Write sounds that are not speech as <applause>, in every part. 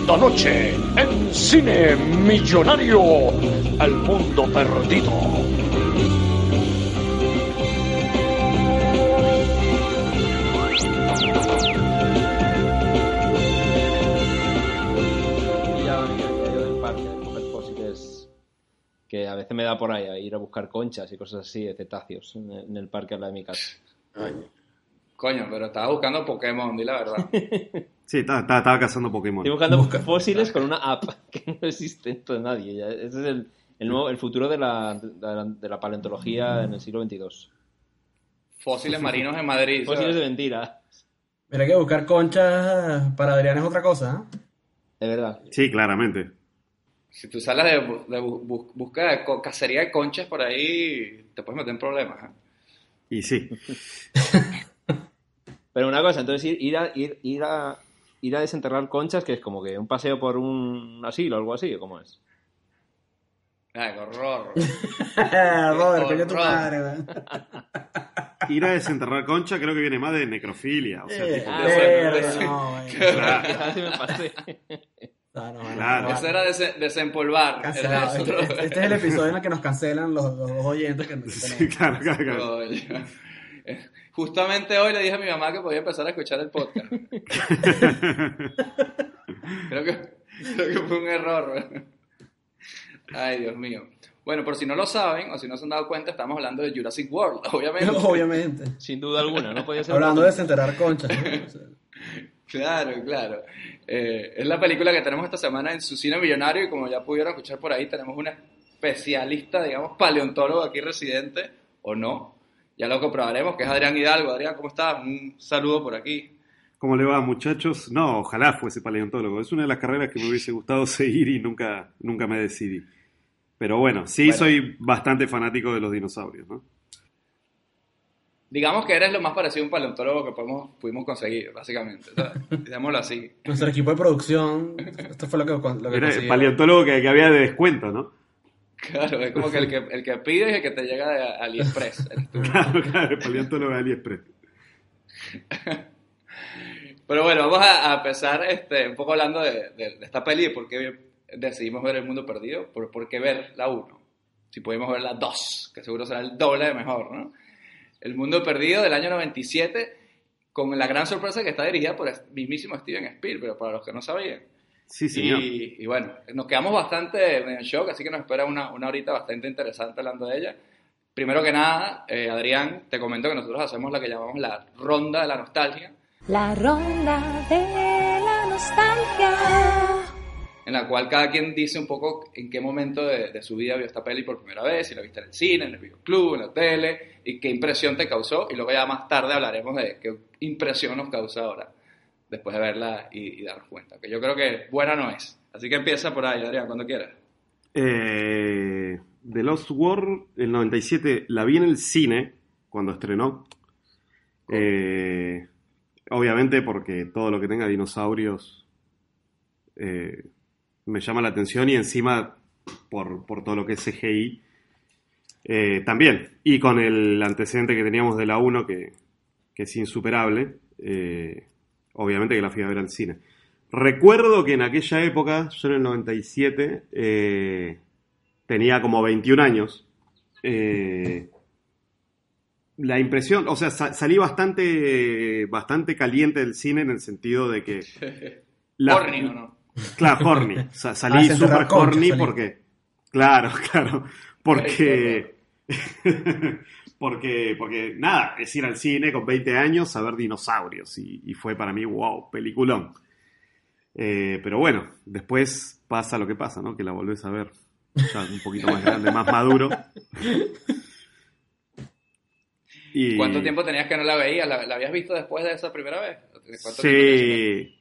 Esta noche, en Cine Millonario, El Mundo Perdido. Que a veces me da por ahí a ir a buscar conchas y cosas así de cetáceos en el, en el parque al lado de mi casa. Coño, pero estaba buscando Pokémon, di la verdad. Sí, estaba, estaba- estaba cazando Pokémon. Estoy buscando fósiles con una app <laughs> que no existe en todo nadie. Ya, Ese es el, el, nuevo, el futuro de la, de, la, de la paleontología en el siglo XXII. Fósiles marinos en Madrid. ¿sabes? Fósiles de mentira, Mira que buscar conchas para Adrián es otra cosa, ¿eh? de verdad. Sí, claramente. Si tú sales de, de bu- bu- busca de cacería de conchas por ahí, te puedes meter en problemas. ¿eh? Y sí. <laughs> Pero una cosa, entonces ir, ir, a, ir, ir, a, ir a desenterrar conchas, que es como que un paseo por un asilo o algo así, ¿o cómo es? Ay, qué horror. <laughs> Robert, coño tu madre. <laughs> Ir a desenterrar concha creo que viene más de necrofilia. O sea, Eh, tipo- ah, no. <laughs> Claro. Así me pasé. No, no, no, Claro. no, Eso era dese- desempolvar. Era eso. Este, este- este es el episodio en el que nos cancelan los, los dos oyentes que nos Sí, claro, claro, claro. Justamente hoy le dije a mi mamá que podía empezar a escuchar el podcast. <laughs> Creo que, creo que fue un error. Ay, Dios mío. Bueno, por si no lo saben o si no se han dado cuenta, estamos hablando de Jurassic World, <laughs> obviamente. <laughs> Obviamente. Sin duda alguna, no podía ser. Hablando de desenterrar sea, Claro, claro. Eh, es la película que tenemos esta semana en su cine millonario y como ya pudieron escuchar por ahí, tenemos una especialista, digamos, paleontólogo aquí residente, o no. Ya lo comprobaremos, que es Adrián Hidalgo. Adrián, ¿cómo estás? Un saludo por aquí. ¿Cómo le va, muchachos? No, ojalá fuese paleontólogo. Es una de las carreras que me hubiese gustado <laughs> seguir y nunca, nunca me decidí. Pero bueno, sí Bueno. soy bastante fanático de los dinosaurios, ¿no? Digamos que eres lo más parecido a un paleontólogo que podemos, pudimos conseguir, básicamente. <laughs> Digámoslo así. Nuestro equipo de producción, esto fue lo que, lo que Era el paleontólogo que, que había de descuento, ¿no? Claro, es como que el que, el que pide es el que te llega de AliExpress. <laughs> Claro, claro, el paleontólogo de AliExpress. <laughs> Pero bueno, vamos a, a empezar este, un poco hablando de, de- de esta peli, de por qué decidimos ver El Mundo Perdido, por, por qué ver la 1, si pudimos ver la 2, que seguro será el doble de mejor, ¿no? El Mundo Perdido del año 97, con la gran sorpresa que está dirigida por el mismísimo Steven Spielberg, para los que no sabían. Sí, señor. Y, y bueno, nos quedamos bastante en shock, así que nos espera una, una horita bastante interesante hablando de ella. Primero que nada, eh, Adrián, te comento que nosotros hacemos la que llamamos la ronda de la nostalgia, La ronda de la nostalgia. en la cual cada quien dice un poco en qué momento de, de su vida vio esta peli por primera vez, si la viste en el cine, en el videoclub, en la tele, y qué impresión te causó, y luego ya más tarde hablaremos de qué impresión nos causa ahora, después de verla y, y darnos cuenta, que yo creo que buena no es. Así que empieza por ahí, Adrián, cuando quieras. Eh, The Lost World, el 97, la vi en el cine cuando estrenó. Eh, obviamente porque todo lo que tenga dinosaurios eh, me llama la atención y encima por, por todo lo que es CGI eh, también. Y con el antecedente que teníamos de la 1 que, es insuperable, obviamente que la fui a ver al cine. Recuerdo que en aquella época, yo en el 97, eh, tenía como 21 años. Eh, la impresión, o sea, sa- salí bastante, bastante caliente del cine en el sentido de que... <laughs> la- Horny, ¿o no? Claro, horny. <laughs> Sa- Ah, salí se súper horny porque... Claro, <laughs> claro. Ay, Porque... porque, porque, nada, es ir al cine con 20 años a ver dinosaurios. Y, y fue para mí, wow, peliculón. Eh, pero bueno, después pasa lo que pasa, ¿no? Que la volvés a ver ya un poquito más grande, más maduro. Y- ¿Cuánto tiempo tenías que no la veías? ¿La, la habías visto después de esa primera vez? ¿Cuánto tiempo tenías Sí,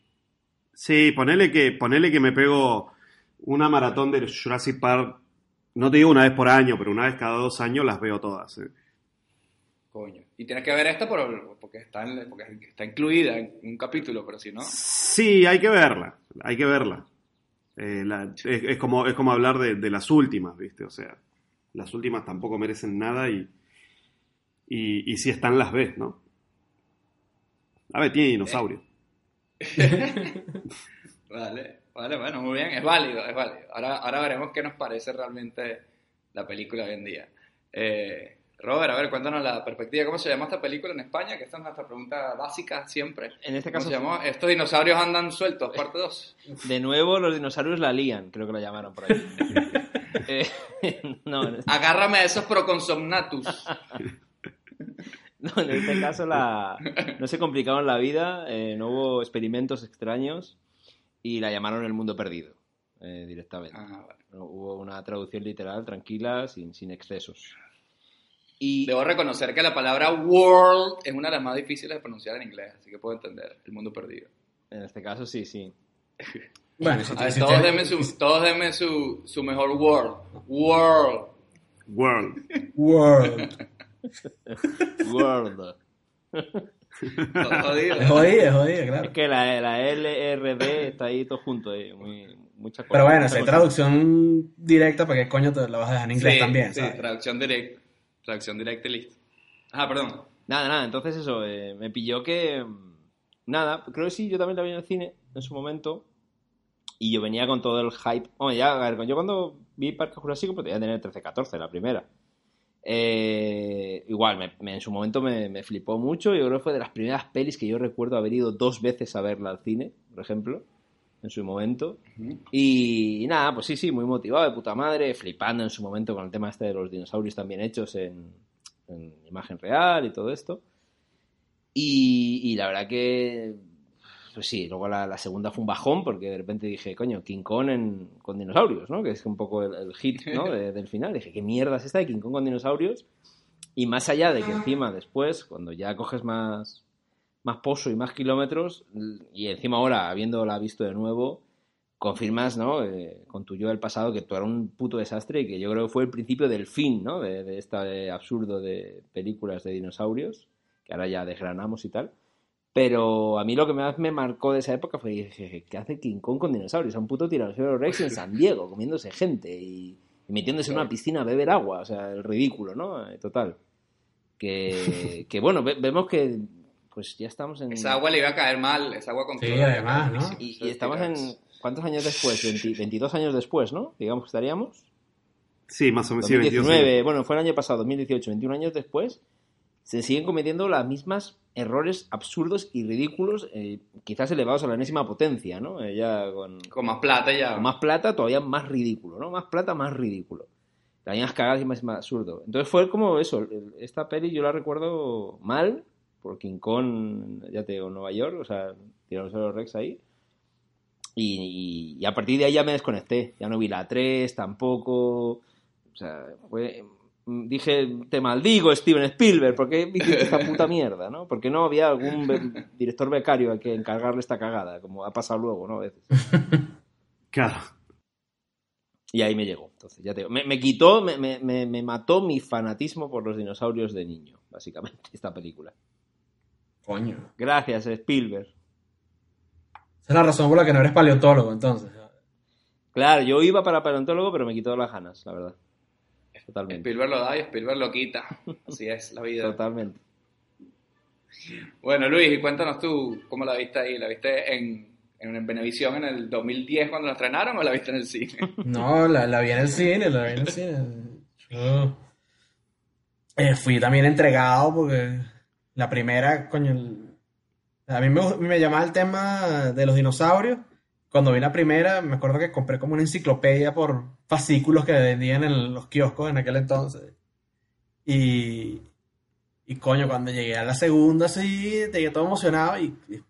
sí, ponele que, ponele que me pego una maratón de Jurassic Park, no te digo una vez por año, pero una vez cada dos años las veo todas. eh. Coño. Y tienes que ver esta por- porque, está en- porque está incluida en un capítulo, pero si no... Sí, hay que verla, hay que verla. Eh, la- es, es como, es como hablar de, de las últimas, ¿viste? O sea, las últimas tampoco merecen nada y, y, y si están las ves, ¿no? A ver, tiene dinosaurio. <laughs> Vale, vale, bueno, muy bien, es válido, es válido. Ahora, ahora veremos qué nos parece realmente la película hoy en día. Eh, Robert, a ver, cuéntanos la perspectiva. ¿Cómo se llama esta película en España? Que esta es nuestra pregunta básica siempre. En este ¿Cómo caso, se llamó? Estos dinosaurios andan sueltos, parte 2. de nuevo, los dinosaurios la lían, creo que la llamaron por ahí. <laughs> Eh, <laughs> no, en este, Agárrame a esos proconsomnatus. <laughs> no, en este caso la, no se complicaron la vida, eh, no hubo experimentos extraños y la llamaron El Mundo Perdido eh, directamente. Ah, vale. No, hubo una traducción literal, tranquila, sin, sin excesos. Y Debo reconocer que la palabra world es una de las más difíciles de pronunciar en inglés, así que puedo entender el mundo perdido. en este caso sí, sí. <laughs> Bueno, si, A ver, todos denme, su, todos denme su, su mejor. World. World. World. World. <laughs> Es jodida, es jodida, Es claro. que la, la LRD está ahí todo junto, eh, muy, mucha cosa. Pero bueno, mucha si hay cosa. traducción directa, ¿para qué coño te la vas a dejar en inglés Sí, también? Sí, ¿sabes? traducción directa. Traducción directa y. Ah, perdón. Nada, nada, entonces eso, eh, me pilló que... mm, Nada, creo que sí, yo también la vi en el cine en su momento. Y yo venía con todo el hype. Bueno, ya, a ver, yo cuando vi Parque Jurásico, pues tenía tener 13-14, la primera. Eh, igual, me- en su momento me, me flipó mucho. Yo creo que fue de las primeras pelis que yo recuerdo haber ido dos veces a verla al cine, por ejemplo, en su momento. Y, y nada, pues sí, sí, muy motivado, de puta madre, flipando en su momento con el tema este de los dinosaurios también hechos en, en imagen real y todo esto. Y, y la verdad que, pues sí, luego la, la segunda fue un bajón porque de repente dije, coño, King Kong en- con dinosaurios, ¿no? Que es un poco el, el hit ¿no? <laughs> de- del final. Dije, ¿qué mierda es esta de King Kong con dinosaurios? Y más allá de que encima después, cuando ya coges más, más pozo y más kilómetros, y encima ahora, habiéndola visto de nuevo, confirmas, ¿no? Eh, con tu yo del pasado que tú eras un puto desastre y que yo creo que fue el principio del fin, ¿no? De, de este absurdo de películas de dinosaurios, que ahora ya desgranamos y tal. Pero a mí lo que más me marcó de esa época fue, ¿qué hace King Kong con dinosaurios? A un puto tiranosaurio Rex en San Diego, comiéndose gente y, y metiéndose en una piscina a beber agua, o sea, el ridículo, ¿no? Eh, Total. Que, que bueno, ve- vemos que pues ya estamos en... Esa agua le iba a caer mal, esa agua con Sí, además, ¿no? Y, y es estamos en... ¿Cuántos años después? 20 22 años después, ¿no? Digamos que estaríamos. Sí, más o menos. sí, 2019, 22 bueno, fue el año pasado, 2018, 21 años después, se siguen cometiendo las mismas errores absurdos y ridículos, eh, quizás elevados a la enésima potencia, ¿no? Eh, ya con, Con más plata ya. con más plata, todavía más ridículo, ¿no? Más plata, más ridículo. Las mismas cagadas y más, más absurdo. Entonces fue como eso, esta peli yo la recuerdo mal, por King Kong, ya te digo, Nueva York, o sea, Tiranosaurio Rex ahí. Y, a partir de ahí ya me desconecté. Ya no vi la 3 tampoco. O sea, fue, dije, te maldigo, Steven Spielberg, ¿por qué hiciste esta puta mierda, no? Porque no había algún be- director becario al que encargarle esta cagada, como ha pasado luego, ¿no? A veces. <laughs> Claro. Y ahí me llegó. Entonces, ya te digo, me, me quitó, me, me- me mató mi fanatismo por los dinosaurios de niño, básicamente, esta película. Coño. Gracias, Spielberg. Esa es la razón por la que no eres paleontólogo, entonces. Claro, yo iba para paleontólogo, pero me quitó las ganas, la verdad. Totalmente. Spielberg lo da y Spielberg lo quita. Así es la vida. Totalmente. Bueno, Luis, y cuéntanos tú cómo la viste ahí. ¿La viste en, en Venevisión en el 2010 cuando la estrenaron o la viste en el cine? <laughs> No, la, la vi en el cine, la vi en el cine. Yo eh, fui también entregado porque la primera, coño, el- a mí me, me llamaba el tema de los dinosaurios. Cuando vi la primera, me acuerdo que compré como una enciclopedia por fascículos que vendían en los kioscos en aquel entonces. Y, y coño, cuando llegué a la segunda, sí, llegué todo emocionado y, y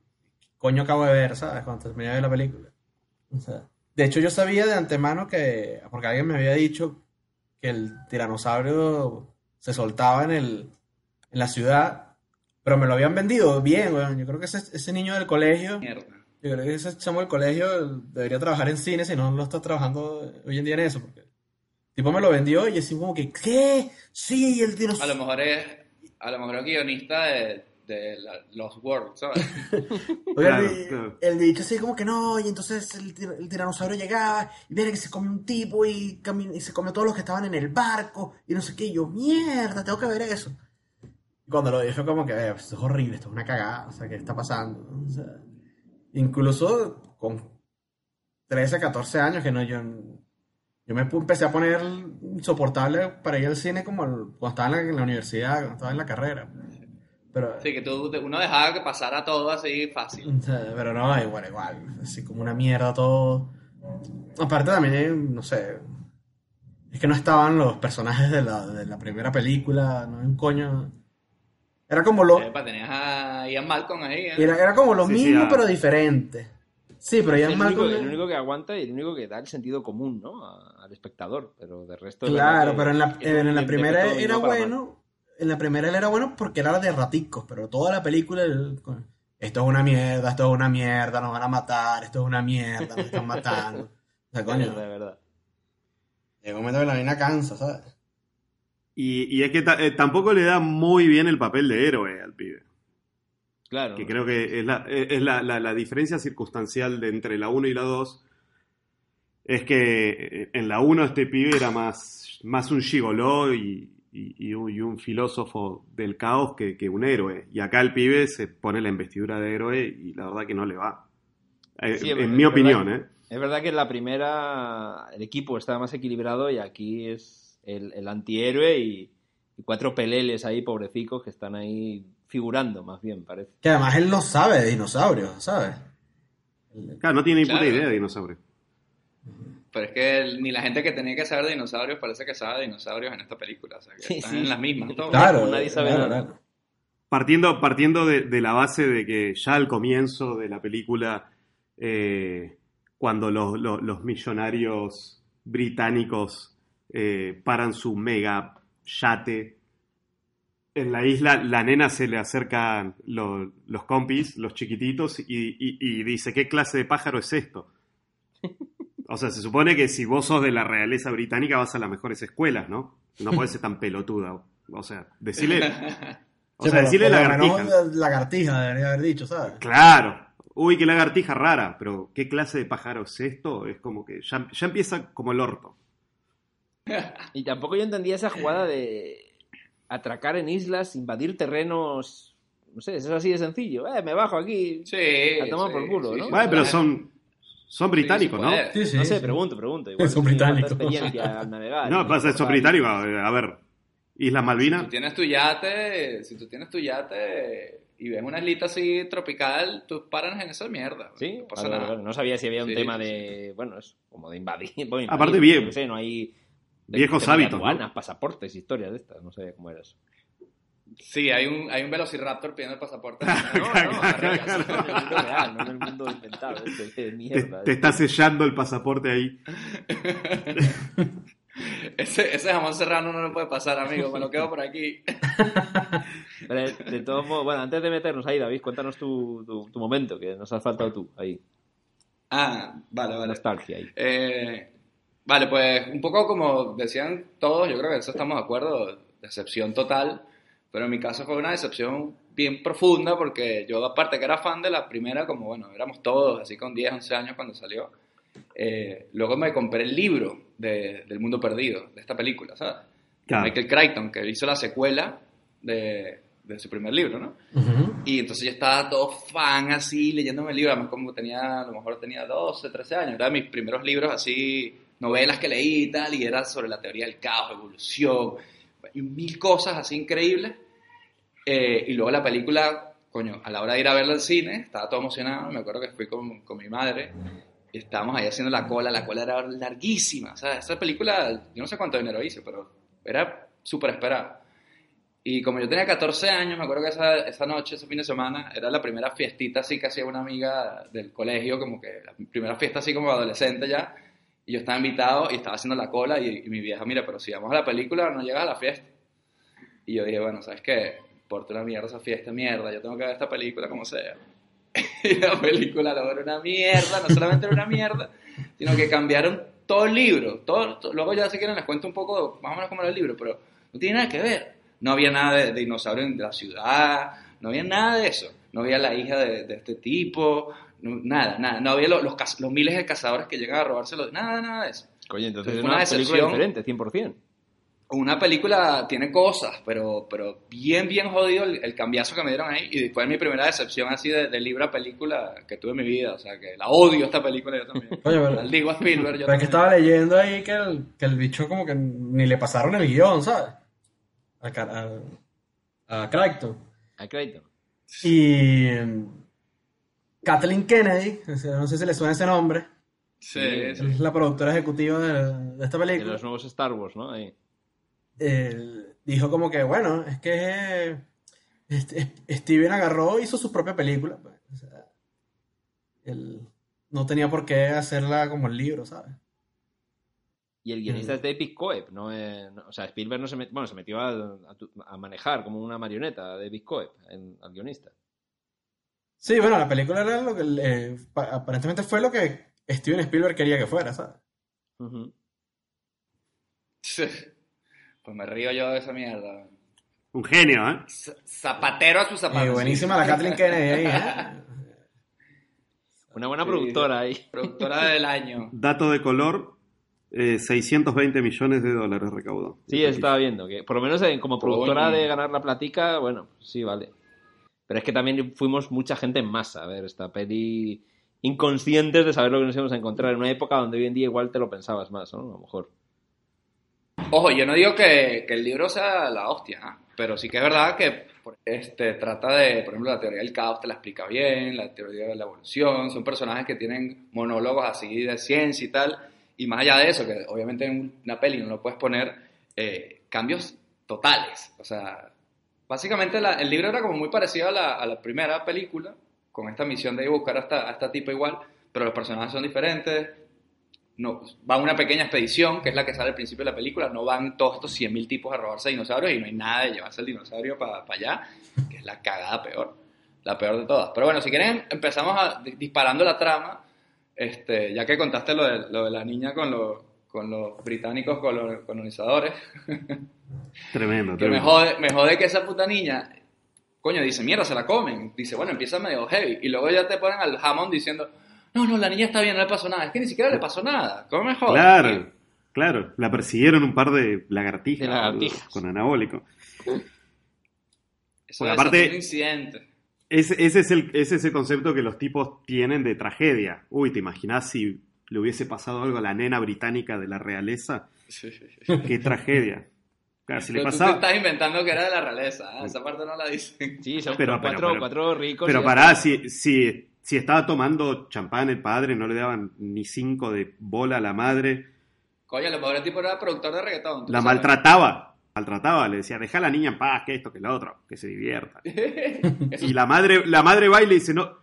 coño acabo de ver, ¿sabes? Cuando terminé de ver la película. De hecho, yo sabía de antemano que, porque alguien me había dicho que el tiranosaurio se soltaba en el, en la ciudad, pero me lo habían vendido bien, weón. Yo creo que ese, ese niño del colegio, Mierda. yo creo que ese chamo del colegio debería trabajar en cine si no lo está trabajando hoy en día en eso, porque el tipo me lo vendió y así como que, ¿qué? Sí, el A dinosaurio. lo mejor es, a lo mejor es guionista de, de la- Lost World, ¿sabes? <laughs> Oye, Claro, el, claro. el dicho así como que no, y entonces el, el tiranosaurio llegaba y viene que se comió un tipo y, y se comió todos los que estaban en el barco y no sé qué, y yo, mierda, tengo que ver eso. Cuando lo vi fue como que, "Eh, esto es horrible, esto es una cagada, o sea, ¿qué está pasando? O sea, incluso con 13, 14 años que no, yo, yo me empecé a poner insoportable para ir al cine como el- cuando estaba en la, en la universidad, cuando estaba en la carrera. Pero, Sí, que tú, uno dejaba que pasara todo así fácil. o sea, pero no, igual, igual. Así como una mierda todo. Aparte también, no sé. Es que no estaban los personajes de la, de la primera película, no hay un coño. Era como lo, Epa, tenías a Ian Malcolm ahí, ¿eh? era, era como lo Sí, sí, mismo, ah. pero diferente. Sí, pero el, es único, Malcolm. el único que aguanta y el único que da el sentido común, ¿no? A- al espectador. Pero de resto. es Claro, pero en la, en la primera era mal. bueno. En la primera él era bueno porque era de raticos, pero toda la película. con- esto es una mierda, esto es una mierda, nos van a matar, esto es una mierda, nos están matando. O sea, coño. verdad, de verdad. Llega un momento que la vaina cansa, ¿sabes? Y, y es que eh, tampoco le da muy bien el papel de héroe al pibe. Claro. Que creo que es la, es la, la- la diferencia circunstancial de entre la 1 y la 2. Es que eh, en la 1 este pibe era más, más un gigoló y, y- y un, y un filósofo del caos que, que un héroe. Y acá el pibe se pone la investidura de héroe y la verdad que no le va. Eh, Sí, en mi es opinión, verdad. ¿eh? Es verdad que en la primera el equipo estaba más equilibrado y aquí es el, el antihéroe y, y cuatro peleles ahí, pobrecicos, que están ahí figurando, más bien, parece. Que además él no sabe de dinosaurios, ¿sabes? Claro, no tiene ni puta Claro. idea de dinosaurio. Pero es que el- ni la gente que tenía que saber de dinosaurios parece que sabe de dinosaurios en esta película. O sea, que Sí, están sí. en las mismas todos. Claro, Nadie sabe claro, nada. claro. Partiendo, partiendo de, de la base de que ya al comienzo de la película, eh, cuando los, los- los millonarios británicos eh, paran su mega yate en la isla, la nena se le acercan lo- los compis, los chiquititos, y, y- y dice, ¿qué clase de pájaro es esto? O sea, se supone que si vos sos de la realeza británica vas a las mejores escuelas, ¿no? No puedes ser tan pelotuda. O sea, decirle... O Sí, sea, decirle lagartija. menos lagartija debería haber dicho, ¿sabes? Claro. Uy, qué lagartija rara, pero ¿qué clase de pájaro es esto? Es como que ya, ya empieza como el orto. <laughs> Y tampoco yo entendía esa jugada de atracar en islas, invadir terrenos. No sé, es así de sencillo. Eh, me bajo aquí. Sí. A tomar sí, por culo, sí, ¿no? sí, Vale, pero son, son británicos, ¿no? no sé, sí. pregunto, pregunto. Igual <laughs> Son británicos. experiencia al navegar. No, pasa, son británicos. A ver, Islas Si Malvinas. tú tienes tu yate, si tú tienes tu yate y ves una islita así tropical, tú paras en esa mierda. Sí, no pasa vale, nada. vale, no sabía si había un Sí, tema sí, de. Bueno, es como de invadir. <laughs> bueno, invadir, Aparte, bien. qué sé, no hay. Viejos hábitos, ¿no? aduanas, pasaportes, historias de estas. No sé cómo era eso. Sí, hay un, hay un velociraptor pidiendo el pasaporte. No, no, Claro, arreglas, claro. en el mundo real, no en el mundo inventado. Este, de Te, mierda. te está sellando el pasaporte ahí. ese, ese jamón serrano no lo puede pasar, amigo. Me lo quedo por aquí. Pero, de todos modos, bueno, antes de meternos ahí, David, cuéntanos tu, tu, tu momento, que nos has faltado tú ahí. Ah, vale, vale. Nostalgia ahí. Eh, vale, pues un poco como decían todos, yo creo que eso estamos de acuerdo, decepción total, pero en mi caso fue una decepción bien profunda porque yo aparte que era fan de la primera, como bueno, éramos todos así con 10, 11 años cuando salió, eh, luego me compré el libro de, del Mundo Perdido, de esta película, ¿sabes? Claro. Michael Crichton, que hizo la secuela de, de su primer libro, ¿no? Ujú. Y entonces yo estaba todo fan así, leyéndome el libro, además como tenía, a lo mejor tenía 12, 13 años, eran mis primeros libros así, novelas que leí y tal, y era sobre la teoría del caos, evolución, y mil cosas así increíbles. Eh, y luego la película, coño, a la hora de ir a verla al cine, estaba todo emocionado, me acuerdo que fui con, con mi madre, y estábamos ahí haciendo la cola, la cola era larguísima, o sea, esa película, yo no sé cuánto dinero hizo, pero era súper esperada. Y como yo tenía 14 años, me acuerdo que esa, esa noche, ese fin de semana, era la primera fiestita así que hacía una amiga del colegio, como que la primera fiesta así como adolescente ya. Yo estaba invitado y estaba haciendo la cola y, mi vieja, mira, pero si vamos a la película no llegas a la fiesta. Y yo dije, bueno, ¿sabes qué? Porte una mierda esa fiesta, mierda, yo tengo que ver esta película como sea. <laughs> y la película no era una mierda, no solamente era una mierda, sino que cambiaron todo el libro. Todo, todo- luego ya si quieren les cuento un poco más o menos cómo era el libro, pero no tiene nada que ver. No había nada de, de dinosaurio en la ciudad, no había nada de eso. No había la hija de este tipo, no- nada, nada. No había lo- los, caz- los miles de cazadores que llegan a robárselo, nada, nada de eso. Coño, entonces es una una película diferente, 100%. Una película tiene cosas, pero, pero bien, bien jodido el, el cambiazo que me dieron ahí. Y fue mi primera decepción así de, de libro a película que tuve en mi vida. O sea, que la odio esta película yo también. Coño, pero- Maldigo a Spielberg yo Pero es que también. estaba leyendo ahí que el, que el bicho como que ni le pasaron el guion, ¿sabes? A, a, a Crichton. A crédito. Y Kathleen Kennedy, <laughs> no sé si le suena ese nombre, Sí, es la productora ejecutiva de, de esta De película, los nuevos Star Wars, ¿no? Ahí. eh, dijo como que, bueno, es que eh, este- Steven agarró, hizo su propia película. pues, o sea, él no tenía por qué hacerla como el libro, ¿sabes? Y el guionista Mm. es de Epic Coep, no, eh, no- o sea, Spielberg no se metió, bueno, se metió a, a tu- a manejar como una marioneta de Epic Coep en- al guionista. Sí, bueno, la película era lo que eh, pa- aparentemente fue lo que Steven Spielberg quería que fuera, ¿sabes? Sí. Pues me río yo de esa mierda. Un genio, ¿eh? Z- Zapatero a sus Y zapatos. buenísima la Kathleen Kennedy ahí, ¿eh? Una buena Sí. productora ahí. Productora del año. Dato de color, eh, 620 millones de dólares recaudó. Sí, estaba viendo que por lo menos como productora de ganar la platica, bueno, sí, vale. Pero es que también fuimos mucha gente en masa a ver esta peli inconscientes de saber lo que nos íbamos a encontrar en una época donde hoy en día igual te lo pensabas más, ¿no? A lo mejor. Ojo, yo no digo que, que el libro sea la hostia, ¿ah? pero sí que es verdad que este, trata de, por ejemplo, la teoría del caos te la explica bien, la teoría de la evolución, son personajes que tienen monólogos así de ciencia y tal, y más allá de eso, que obviamente en una peli no lo puedes poner, eh, cambios totales, o sea, básicamente el libro era como muy parecido a la, primera película, con esta misión de ir a buscar a esta, a igual, pero los personajes son diferentes, no, va una pequeña expedición, que es la que sale al principio de la película, no van todos estos 100.000 tipos a robarse dinosaurios y no hay nada de llevarse el dinosaurio para allá, que es la cagada peor, la peor de todas. Pero bueno, si quieren empezamos a, di- disparando la trama, este, ya que contaste lo de, lo de la niña con, los con los británicos colon- colonizadores, <laughs> Tremendo, que me tremendo. jode, me jode que esa puta niña, coño, dice, mierda, se la comen. Dice, bueno, empieza medio heavy. Y luego ya te ponen al jamón diciendo, no, no, la niña está bien, no le pasó nada. Es que ni siquiera le pasó nada. ¿Cómo me jodes? Claro, claro. La persiguieron un par de lagartijas, De lagartijas. boludo, con anabólico. Eso Porque es aparte- un incidente. Ese, ese es el, ese es el concepto que los tipos tienen de tragedia. Uy, ¿te imaginas si le hubiese pasado algo a la nena británica de la realeza? Qué tragedia. Claro, si le Pero tú te estás inventando que era de la realeza. ¿ah? Esa parte no la dicen. Sí, son Pero- cuatro, pero- cuatro ricos. Pero pará, está. si, si, si estaba tomando champán el padre, no le daban ni cinco de bola a la madre, Coño, a lo mejor el tipo era productor de reggaetón. la sabes. maltrataba, maltrataba, le decía, deja a la niña en paz, que esto, que lo otro, que se divierta. <laughs> Eso Y la madre, la madre va y le dice, no,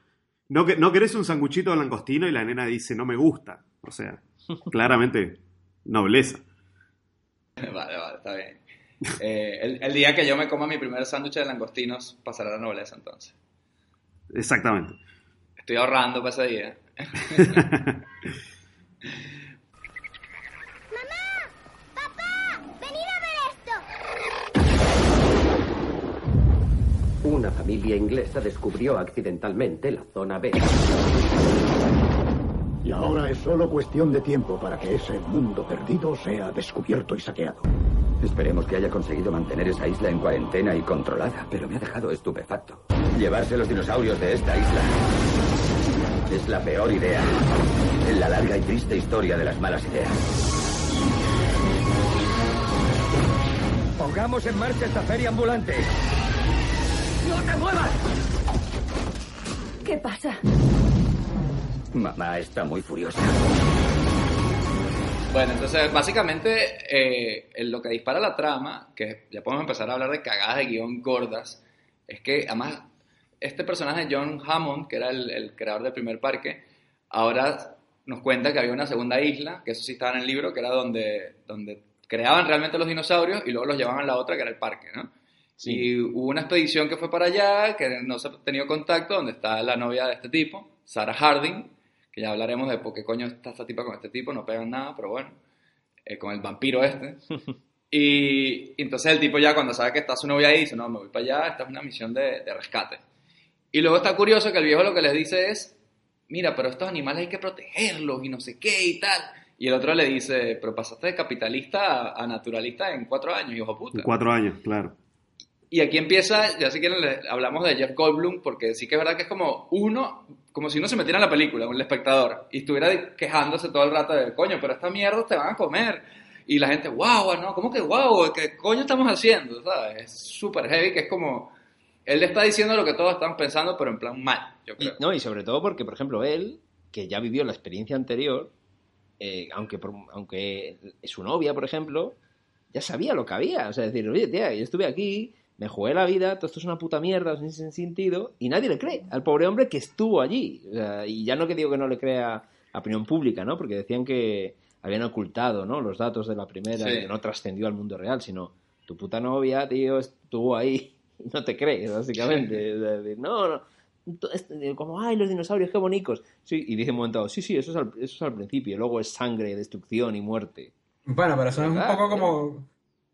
no, que- no querés un sanguchito de langostino, y la nena dice, no me gusta. O sea, claramente, nobleza. <laughs> Vale, vale, está bien. Eh, el, el día que yo me coma mi primer sándwich de langostinos, pasará la nobleza entonces. Exactamente. Estoy ahorrando para ese día. ¡Papá! ¡Venid a ver esto! Una familia inglesa descubrió accidentalmente la zona B. Y ahora es solo cuestión de tiempo para que ese mundo perdido sea descubierto y saqueado. Esperemos que haya conseguido mantener esa isla en cuarentena y controlada, pero me ha dejado estupefacto. Llevarse los dinosaurios de esta isla es la peor idea en la larga y triste historia de las malas ideas. Pongamos en marcha esta feria ambulante. ¡No te muevas! ¿Qué pasa? Mamá está muy furiosa. Bueno, entonces básicamente eh, en lo que dispara la trama, que ya podemos empezar a hablar de cagadas de guion gordas, es que además este personaje John Hammond, que era el, el creador del primer parque, ahora nos cuenta que había una segunda isla, que eso sí estaba en el libro, que era donde, donde creaban realmente los dinosaurios y luego los llevaban a la otra, que era el parque, ¿no? Y hubo una expedición que fue para allá, que no se ha tenido contacto, donde está la novia de este tipo, Sarah Harding, que ya hablaremos de por qué coño está esta tipa con este tipo, no pegan nada, pero bueno, eh, con el vampiro este. <laughs> y, y entonces el tipo ya cuando sabe que está su novia ahí, dice, no, me voy para allá, esta es una misión de, de rescate. Y luego está curioso que el viejo lo que les dice es, mira, pero estos animales hay que protegerlos y no sé qué y tal. Y el otro le dice, pero pasaste de capitalista a, a naturalista en cuatro años, hijo puta. Cuatro años, claro. Y aquí empieza, ya si quieren hablamos de Jeff Goldblum, porque sí que es verdad que es como uno, como si uno se metiera en la película, el espectador, y estuviera quejándose todo el rato de, coño, pero esta mierda te van a comer. Y la gente, wow, no, ¿cómo que wow? ¿Qué coño estamos haciendo? ¿Sabes? Es súper heavy, que es como, él le está diciendo lo que todos están pensando, pero en plan mal, yo Y, creo. no, y sobre todo porque, por ejemplo, él, que ya vivió la experiencia anterior, eh, aunque, por- aunque su novia, por ejemplo, ya sabía lo que había. O sea, decir, oye, tía, yo estuve aquí, me jugué la vida, todo esto es una puta mierda, sin, sin sentido, y nadie le cree al pobre hombre que estuvo allí. O sea, y ya no que digo que no le crea a opinión pública, ¿no? Porque decían que habían ocultado, ¿no? Los datos de la primera, Sí. y que no trascendió al mundo real, sino tu puta novia, tío, estuvo ahí <laughs> y no te crees, básicamente. O sea, decir, no, no. este, Como, ay, los dinosaurios, qué bonitos. Sí, y dice un momento, dado, sí, sí, eso es, al, eso es al principio. Luego es sangre, destrucción y muerte. Bueno, pero eso es un poco como,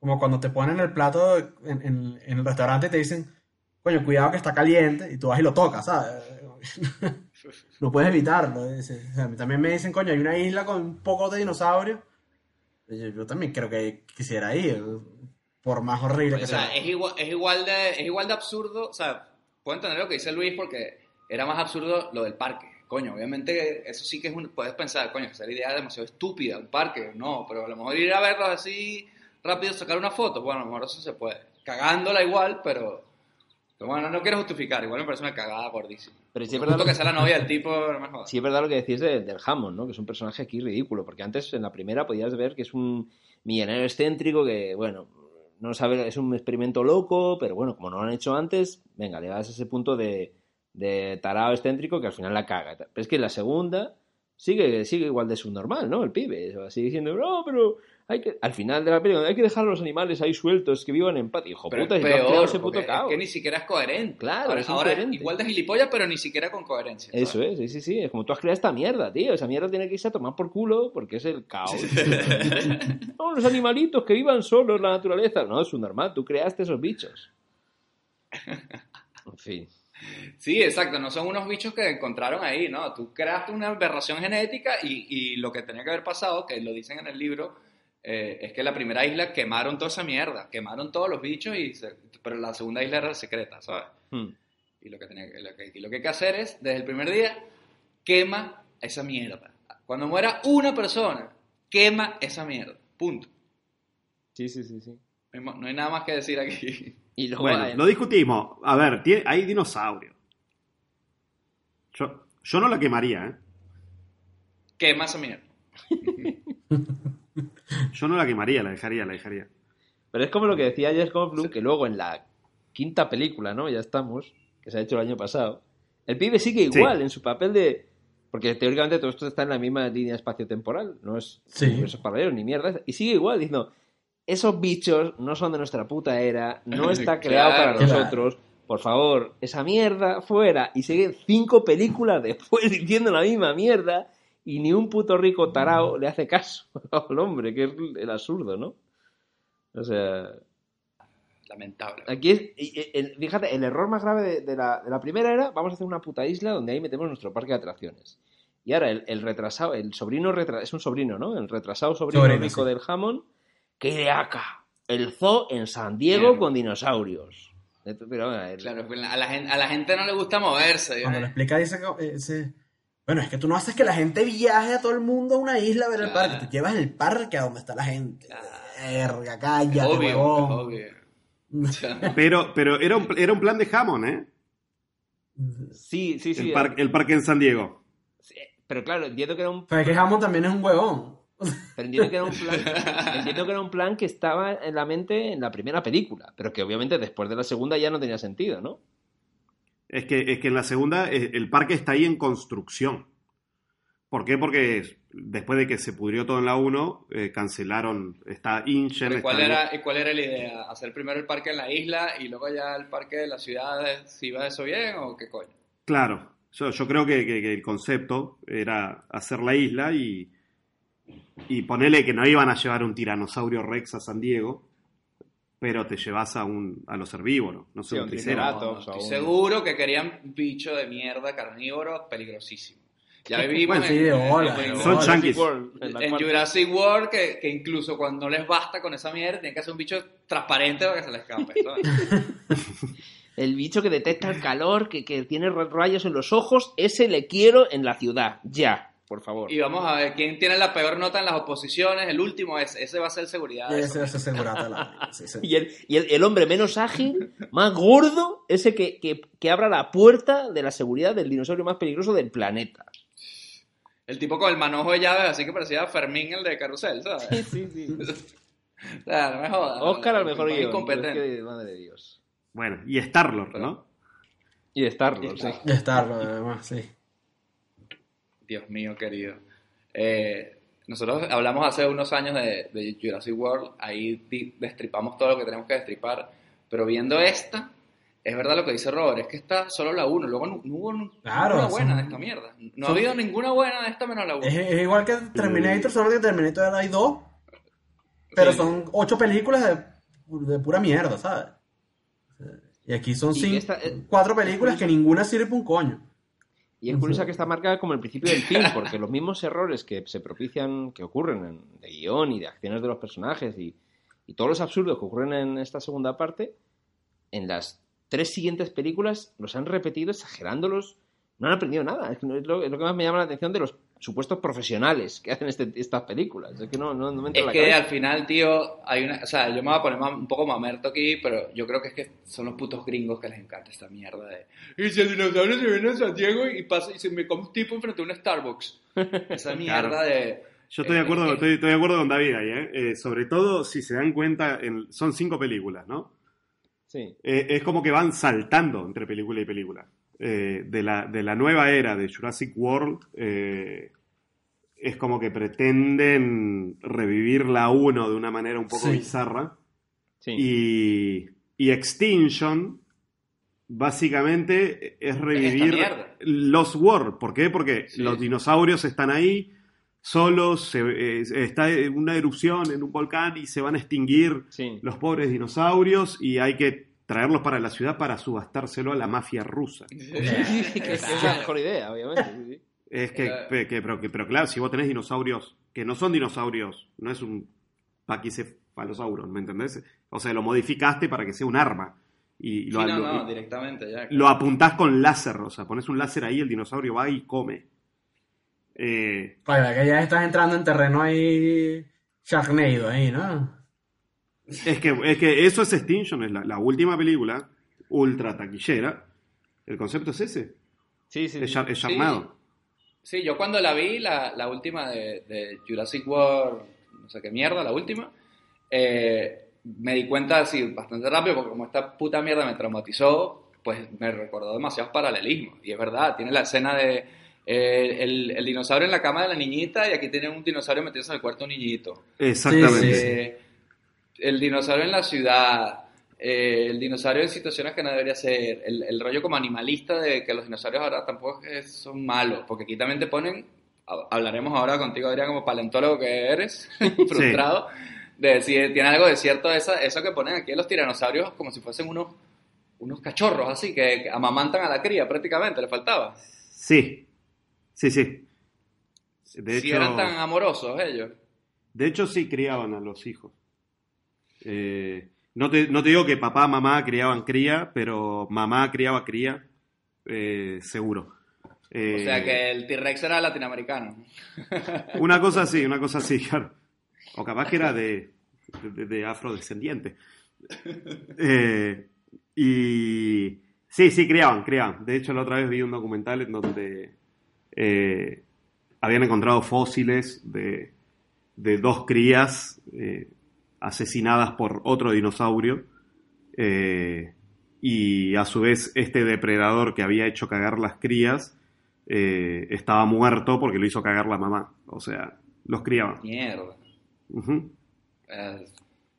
como cuando te ponen el plato en, en- en el restaurante y te dicen, coño, cuidado que está caliente, y tú vas y lo tocas, ¿sabes? <laughs> No puedes evitarlo. O sea, también me dicen, coño, hay una isla con un poco de dinosaurios. Yo, yo también creo que quisiera ir, por más horrible que O sea, sea. es igual, es, igual de, es igual de absurdo, o sea, puedo entender lo que dice Luis porque era más absurdo lo del parque. Coño, obviamente eso sí que es un... Puedes pensar, coño, esa idea demasiado estúpida, un parque. No, pero a lo mejor ir a verlo así rápido, sacar una foto, bueno, a lo mejor eso se puede. Cagándola igual, pero... pero bueno, no quiero justificar, igual me parece una cagada gordísima. Pero sí es verdad, que sea la <laughs> novia del tipo, no me jodas. sí es verdad lo que decís de- del Hammond, ¿no? Que es un personaje aquí ridículo. Porque antes, en la primera, podías ver que es un millonario excéntrico que, bueno, no sabe, es un experimento loco, pero bueno, como no lo han hecho antes, venga, le das ese punto de, de tarado excéntrico que al final la caga. Pero es que en la segunda sigue, sigue igual de subnormal, ¿no? El pibe. O sea, sigue diciendo, no, pero hay que, al final de la película, hay que dejar a los animales ahí sueltos, que vivan en paz. Hijo Pero puta, es si peor, ese puto porque es caos. que ni siquiera es coherente. Claro, ahora, es ahora igual de gilipollas, pero ni siquiera con coherencia. ¿sabes? Eso es, sí, sí, sí. Es como tú has creado esta mierda, tío. Esa mierda tiene que irse a tomar por culo porque es el caos. <laughs> no, los animalitos que vivan solos en la naturaleza. No, es un normal. Tú creaste esos bichos. En fin. Sí, exacto, no son unos bichos que encontraron ahí, ¿no? Tú creaste una aberración genética y, y lo que tenía que haber pasado, que lo dicen en el libro, eh, es que la primera isla quemaron toda esa mierda, quemaron todos los bichos, y se- pero la segunda isla era secreta, ¿sabes? Hmm. Y lo que, tenía lo, que, y lo que hay que hacer es, desde el primer día, quema esa mierda. Cuando muera una persona, quema esa mierda. Punto. Sí, sí, sí, sí. No hay, nada más que decir aquí. <laughs> Y luego, Bueno, lo discutimos. A ver, tie- hay dinosaurios. Yo, yo no la quemaría, ¿eh? Quema esa mierda. <laughs> Yo no la quemaría, la dejaría, la dejaría. Pero es como lo que decía Jeff Goldblum, que luego en la quinta película, ¿no? Ya estamos, que se ha hecho el año pasado. El pibe sigue Sí. igual en su papel de... Porque teóricamente todo esto está en la misma línea espacio-temporal, no es Sí. universos paralelos ni mierda. Y sigue igual, diciendo, esos bichos no son de nuestra puta era, no <laughs> está creado Claro. para nosotros. Por favor, esa mierda fuera. Y sigue cinco películas después <laughs> diciendo la misma mierda y ni un puto rico tarao le hace caso <laughs> al hombre, que es el absurdo, ¿no? O sea, Lamentable. Aquí es, y- y- el- fíjate, el error más grave de, de la, de la primera era, vamos a hacer una puta isla donde ahí metemos nuestro parque de atracciones. Y ahora el, el retrasado, el sobrino retra- es un sobrino, ¿no? El retrasado sobrino Sobrino, rico sí. del jamón, que de acá, el zoo en San Diego Mierda. con dinosaurios. Pero, bueno, el- Claro, pues a la, gente, a la gente no le gusta moverse. Cuando lo explica dice, que- eh, bueno, es que tú no haces que la gente viaje a todo el mundo a una isla a ver el parque. Te llevas el parque a donde está la gente. Claro. Verga, cállate, obvio, huevón. obvio. <laughs> Pero, pero era, un, era un plan de Hammond, ¿eh? sí, sí, sí. el, par- el parque en San Diego. sí, Pero claro, entiendo que era un... Pero es que Hammond también es un huevón. Pero entiendo que, era un plan, <laughs> entiendo que era un plan que estaba en la mente en la primera película, pero que obviamente después de la segunda ya no tenía sentido, ¿no? Es que, es que en la segunda eh, el parque está ahí en construcción. ¿Por qué? Porque después de que se pudrió todo en la 1, eh, cancelaron. Está. Pero ¿y ¿Cuál está- era, ¿Y cuál era la idea? ¿Hacer primero el parque en la isla y luego ya el parque de la ciudad? ¿Si iba eso bien o qué coño? Claro. Yo, yo creo que, que- que el concepto era hacer la isla y, y ponerle que no iban a llevar un tiranosaurio rex a San Diego, pero te llevas a, un, a los herbívoros, no sé, Sí, un triceratops. triceratops. Estoy seguro que querían bicho de mierda carnívoro peligrosísimo. Ya vivimos Bueno, sí, en, de en- en- Son. En en. Jurassic World que, que incluso cuando no les basta con esa mierda tienen que hacer un bicho transparente para que se les escape. ¿sabes? <laughs> El bicho que detecta el calor, que, que tiene rayos en los ojos, ese le quiero en la ciudad, ya, por favor. y vamos a ver quién tiene la peor nota en las oposiciones. El último es ese va a ser seguridad. Ese segurata la <laughs> sí, sí. Y, el, y el, el hombre menos ágil, más gordo, ese que, que, que abra la puerta de la seguridad del dinosaurio más peligroso del planeta. El tipo con el manojo de llaves, así que parecía Fermín el de Carrusel, ¿sabes? Sí, sí. <laughs> O sea, no me jodas. Oscar al mejor guion. incompetente. es que, madre de Dios. Bueno, y Star-Lord, ¿no? Y Star-Lord, Y sí. Star- Ya está, además, sí. Dios mío, querido. Eh, nosotros hablamos hace unos años de, de Jurassic World, ahí destripamos todo lo que tenemos que destripar, pero viendo esta, es verdad lo que dice Robert, es que está solo la 1, luego no, no hubo Claro, ninguna buena son- de esta mierda. No son- ha habido ninguna buena de esta menos la 1. Es, es igual que Terminator, solo que Terminator hay dos. Pero Sí. son ocho películas de, de pura mierda, ¿sabes? Y aquí son Y cinco, esta- eh, cuatro películas que ninguna sirve para un coño. Y es curioso que está marcada como el principio del film, porque los mismos errores que se propician, que ocurren en, de guion y de acciones de los personajes y, y todos los absurdos que ocurren en esta segunda parte, en las tres siguientes películas los han repetido exagerándolos. No han aprendido nada. Es, que no- es lo, es lo que más me llama la atención de los supuestos profesionales que hacen este- estas películas. Es que no, no, no me entra Es la que cabeza. al final, tío, hay una. O sea, yo me voy a poner un poco mamerto aquí, pero yo creo que es que son los putos gringos que les encanta esta mierda de. Y si el dinosaurio se viene a San Diego y pasa y se me come un tipo enfrente de un Starbucks. <laughs> Esa mierda Claro. de. Yo estoy de Eh, acuerdo, eh, estoy, estoy de acuerdo con David ahí, ¿eh? Eh, sobre todo si se dan cuenta, en- son cinco películas, ¿no? Sí. Eh, es como que van saltando entre película y película. Eh, de, la, de la nueva era de Jurassic World, eh, es como que pretenden revivir la 1 de una manera un poco Sí. bizarra. Sí. Y, y Extinction, básicamente, es revivir. Lost World. ¿Por qué? Porque Sí. los dinosaurios están ahí, solos, se- eh, está una erupción en un volcán y se van a extinguir los pobres dinosaurios y hay que traerlos para la ciudad para subastárselo a la mafia rusa. <laughs> que es la mejor idea, obviamente. sí, sí. Es que, que- pero, que- pero claro, si vos tenés dinosaurios que no son dinosaurios, no es un paquicefalosauro, ¿me entendés? O sea, lo modificaste para que sea un arma. Y Sí, lo, no, lo- no, directamente ya. lo apuntás con láser, o sea, pones un láser ahí, el dinosaurio va y come. Eh, Oye, que ya estás entrando en terreno ahí. Sharknado ahí, ¿no? Es, que, es que eso es Extinction, es la, la última película, ultra taquillera. El concepto es ese, Sí, sí, es, es. Sí, yo cuando la vi, la, la última de, de Jurassic World, no sé qué mierda, la última, eh, me di cuenta así bastante rápido, porque como esta puta mierda me traumatizó, pues me recordó demasiados paralelismos. Y es verdad, tiene la escena de eh, el, el dinosaurio en la cama de la niñita y aquí tiene un dinosaurio metido en el cuarto niñito. Exactamente. Eh, el dinosaurio en la ciudad, eh, el dinosaurio en situaciones que no debería ser, el, el rollo como animalista de que los dinosaurios ahora tampoco son malos, porque aquí también te ponen, ha- hablaremos ahora contigo Adrián como paleontólogo que eres, <laughs> frustrado, de si tiene algo de cierto esa, eso que ponen aquí los tiranosaurios como si fuesen unos, unos cachorros así, que, que amamantan a la cría prácticamente, le faltaba. Sí, sí, sí. De si hecho, eran tan amorosos ellos. de hecho, sí criaban a los hijos. Eh, no, te, no te digo que papá, mamá criaban cría, pero mamá criaba cría, eh, seguro. Eh, O sea que el T-Rex era latinoamericano. <laughs> Una cosa así, una cosa así, claro. O capaz que era de, de, de afrodescendiente. Eh, y sí, sí, criaban, criaban. De hecho, la otra vez vi un documental en donde eh, habían encontrado fósiles de, de dos crías eh, asesinadas por otro dinosaurio. eh, y a su vez este depredador que había hecho cagar las crías eh, estaba muerto porque lo hizo cagar la mamá. O sea, los criaban. Mierda. Eh,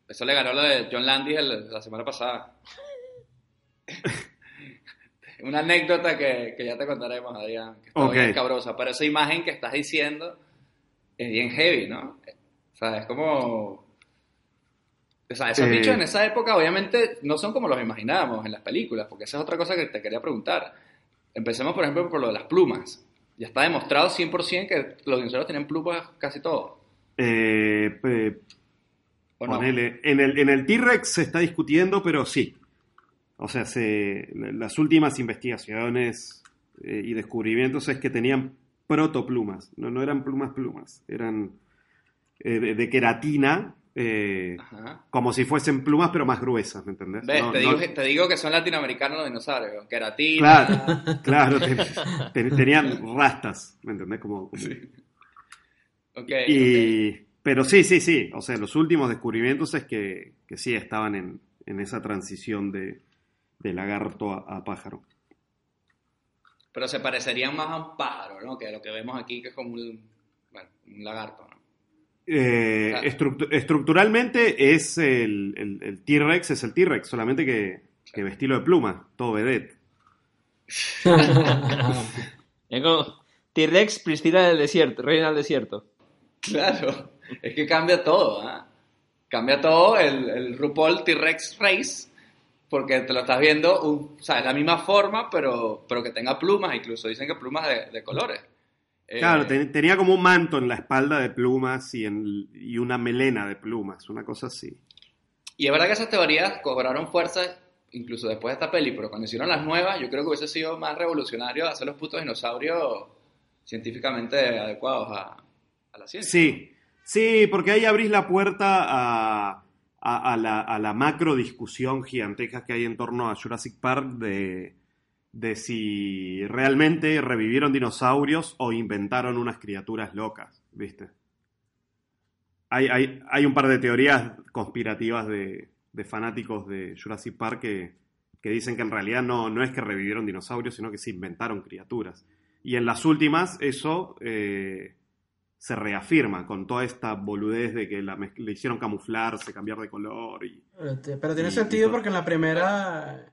eso le ganó lo de John Landis el- la semana pasada. <laughs> Una anécdota que, que ya te contaremos, Adrián, que está Ok. bien cabrosa. Pero esa imagen que estás diciendo es bien heavy, ¿no? O sea, es como... O sea, esos Eh. bichos en esa época obviamente no son como los imaginábamos en las películas, porque esa es otra cosa que te quería preguntar. Empecemos, por ejemplo, por lo de las plumas. Ya está demostrado 100% que los dinosaurios tenían plumas casi todos. Eh, ponele, en el, en el T-Rex se está discutiendo, pero sí. O sea, se, las últimas investigaciones eh, y descubrimientos es que tenían protoplumas. No, no eran plumas plumas, eran eh, de, de queratina, eh, como si fuesen plumas, pero más gruesas, ¿me entendés? ¿Ves? No- te, no- digo, te digo que son latinoamericanos los dinosaurios. Queratina. Claro, claro, ten- <laughs> ten- tenían rastas, ¿me entendés? Como, como- Ok, Y, Pero sí, sí, sí. O sea, los últimos descubrimientos es que, que sí estaban en, en esa transición de, de lagarto a, a pájaro. Pero se parecerían más a un pájaro, ¿no? Que lo que vemos aquí, que es como un, bueno, un lagarto, ¿no? Eh, Claro. estructu- estructuralmente es el, el- el T-Rex, es el T-Rex, solamente que, que vestido de pluma, todo vedette. <laughs> T-Rex, Priscila del desierto, reina del desierto. Claro, es que cambia todo, ¿ah? Cambia todo el, el RuPaul T-Rex Race, porque te lo estás viendo, un- o sea, es la misma forma, pero, pero que tenga plumas, incluso dicen que plumas de, de colores. Eh, Claro, ten- tenía como un manto en la espalda de plumas y, en, y una melena de plumas, una cosa así. Y es verdad que esas teorías cobraron fuerza incluso después de esta peli, pero cuando hicieron las nuevas, yo creo que hubiese sido más revolucionario hacer los putos dinosaurios científicamente adecuados a, a la ciencia. Sí, sí, porque ahí abrís la puerta a, a- a la, a la macro discusión gigantesca que hay en torno a Jurassic Park de, de si realmente revivieron dinosaurios o inventaron unas criaturas locas, ¿viste? Hay, hay, hay un par de teorías conspirativas de, de fanáticos de Jurassic Park que, que dicen que en realidad no, no es que revivieron dinosaurios, sino que se inventaron criaturas. Y en las últimas, eso eh, se reafirma con toda esta boludez de que la le hicieron camuflarse, cambiar de color. Y, Pero te- pero tiene Y- sentido y- porque en la primera,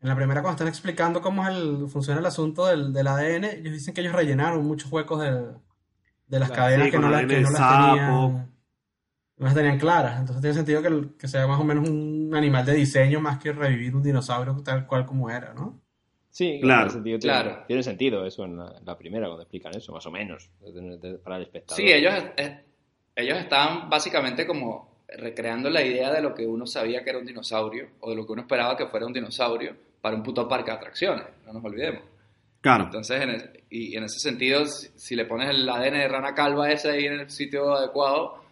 en la primera cuando están explicando cómo es el, funciona el asunto del, del ADN, ellos dicen que ellos rellenaron muchos huecos de, de las Claro, cadenas sí, que no, la- ADN que no de las tenían, no las tenían claras. Entonces tiene sentido que, el- que sea más o menos un animal de diseño más que revivir un dinosaurio tal cual como era, ¿no? Sí, Claro, tiene sentido, tiene, claro. tiene sentido eso en la, en la primera cuando explican eso, más o menos, de- de- para el espectador. Sí, ellos, eh, ellos estaban básicamente como recreando la idea de lo que uno sabía que era un dinosaurio o de lo que uno esperaba que fuera un dinosaurio para un puto parque de atracciones, no nos olvidemos. claro, Entonces, en el- y en ese sentido, si, si le pones el ADN de rana calva ese ahí en el sitio adecuado,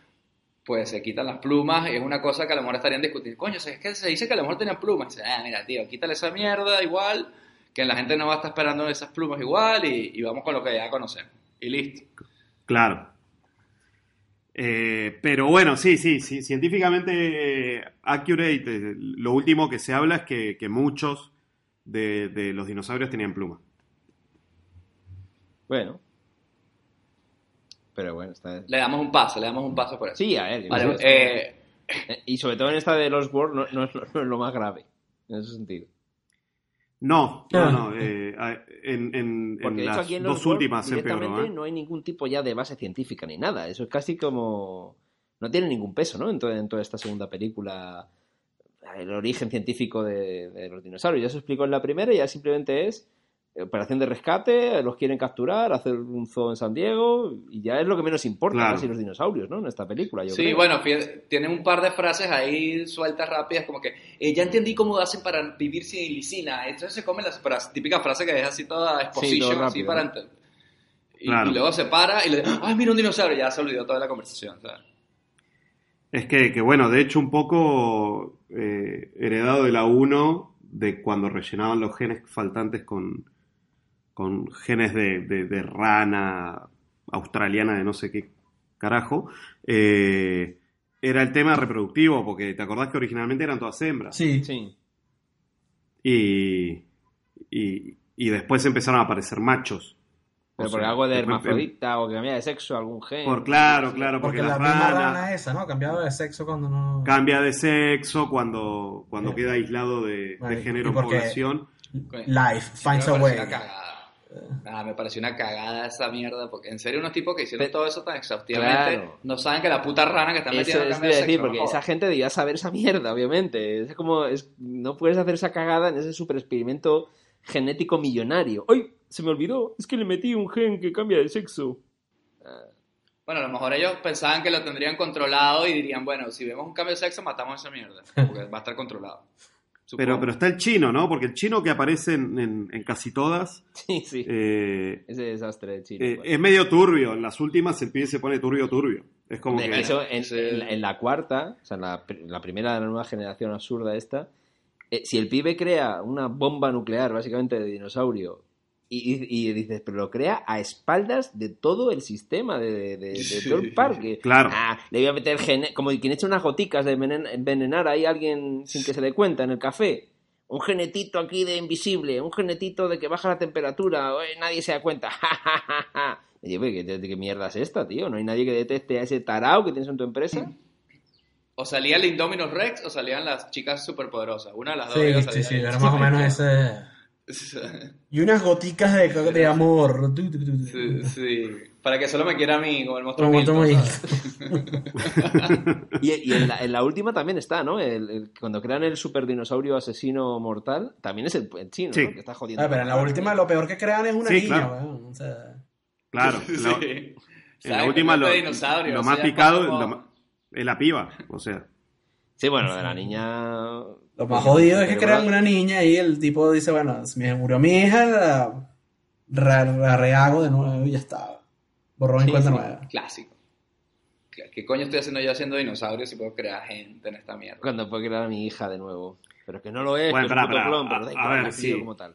pues se quitan las plumas y es una cosa que a lo mejor estarían discutiendo. Coño, es que se dice que a lo mejor tenían plumas. Y dice, ah, mira, tío, quítale esa mierda igual, que la gente no va a estar esperando esas plumas igual y, y vamos con lo que ya conocemos. Y listo. claro. Eh, pero bueno, sí, sí, sí, científicamente eh, accurate, eh, lo último que se habla es que, que muchos de, de los dinosaurios tenían pluma. Bueno. Pero bueno, está... Le damos un paso, le damos un paso por eso. Sí, a. Vale, eso- eh, Eh, Y sobre todo en esta de los World no, no es, lo- no es lo más grave, en ese sentido. No, Ah. no, no. eh, en, en- Porque en de hecho las aquí en dos World últimas se empeoró. directamente ¿eh? no hay ningún tipo ya de base científica ni nada. Eso es casi como... No tiene ningún peso, ¿no? En, to- en toda esta segunda película, el origen científico de, de los dinosaurios. Ya se explicó en la primera y ya simplemente es operación de rescate, los quieren capturar, hacer un zoo en San Diego y ya es lo que menos importa Claro. casi los dinosaurios, ¿no? En esta película, yo sí, creo. bueno, tienen un par de frases ahí sueltas rápidas, como que eh, ya entendí cómo hacen para vivir sin ilicina. Entonces se comen las fra- típica frase que es así toda exposition, todo así para ¿no? y, Claro. y luego se para y le dice, ay, mira un dinosaurio, ya se olvidó toda la conversación. ¿sabes? Es que, que, bueno, de hecho un poco eh, heredado de la 1, de cuando rellenaban los genes faltantes con, con genes de, de- de rana australiana de no sé qué carajo, eh, era el tema reproductivo, porque te acordás que originalmente eran todas hembras. Sí. Sí. Y, y, y después empezaron a aparecer machos. Pero O por sea, algo de hermafrodita o que cambia de sexo, algún gen. Por claro, claro, porque, Porque la rana rana esa, ¿no? Cambiaba de sexo cuando no... cambia de sexo cuando, cuando Eh. queda aislado de, de Vale, género y en población. Life finds a way. Nada, me pareció una cagada esa mierda, porque en serio unos tipos que hicieron todo eso tan exhaustivamente Claro. no saben que la puta rana que están metiendo es de de decir, sexo, porque no esa gente debía saber esa mierda, obviamente. Es como, es, no puedes hacer esa cagada en ese super experimento genético millonario. ¡Ay! Se me olvidó, es que le metí un gen que cambia de sexo. Bueno, a lo mejor ellos pensaban que lo tendrían controlado y dirían, bueno, si vemos un cambio de sexo, matamos a esa mierda, porque va a estar controlado. <laughs> Pero, Supongo. pero está el chino, ¿no? Porque el chino que aparece en, en- en casi todas <laughs> Sí, sí. eh, Ese desastre chino. eh, pues. es medio turbio. En las últimas el pibe se pone turbio, turbio. Es como De que... hecho, en, sí. en la- en la cuarta, o sea, en la, la primera de la nueva generación absurda esta, eh, si el pibe crea una bomba nuclear, básicamente de dinosaurio, y, y- y dices, pero lo crea a espaldas de todo el sistema, de, de- de- de Sí. todo el parque. Claro. Ah, le voy a meter gene- como quien echa unas goticas de envenen- envenenar ahí a alguien sin que se dé cuenta en el café. Un genetito aquí de invisible, un genetito de que baja la temperatura, oye, nadie se da cuenta. <laughs> Ja, ja, ja, ja. Y yo, ¿qué, qué- qué mierda es esta, tío? ¿No hay nadie que deteste a ese tarao que tienes en tu empresa? O salía el Indominus Rex o salían las chicas superpoderosas. Una de las dos. Sí, sí, sí, era más o menos ese... <laughs> Y unas goticas de, de amor. Sí, sí. Para que solo me quiera a mí, como el monstruo Como. <laughs> <laughs> Y, y en, la, en la última también está, ¿no? El- el- cuando crean el super dinosaurio asesino mortal, también es el, el chino, Sí. ¿no? Que está jodiendo. Ah, pero en la última lo peor que crean es una Sí, niña, claro. weón. O sea, Claro. Sí. lo- ¿Sabes? en la última lo, más picado como- lo ma- es la piba. O sea, Sí, bueno, lo de la niña... lo más jodido es que crean una niña y el tipo dice, bueno, se me murió mi hija, la, la- la rehago de nuevo y ya está. Borrón en Sí, cuenta sí. nueva. Clásico. ¿Qué coño estoy haciendo yo haciendo dinosaurios si puedo crear gente en esta mierda? Cuando puedo crear a mi hija de nuevo. Pero que no lo es, Bueno, es clon, pero da A- ver, sí. como tal.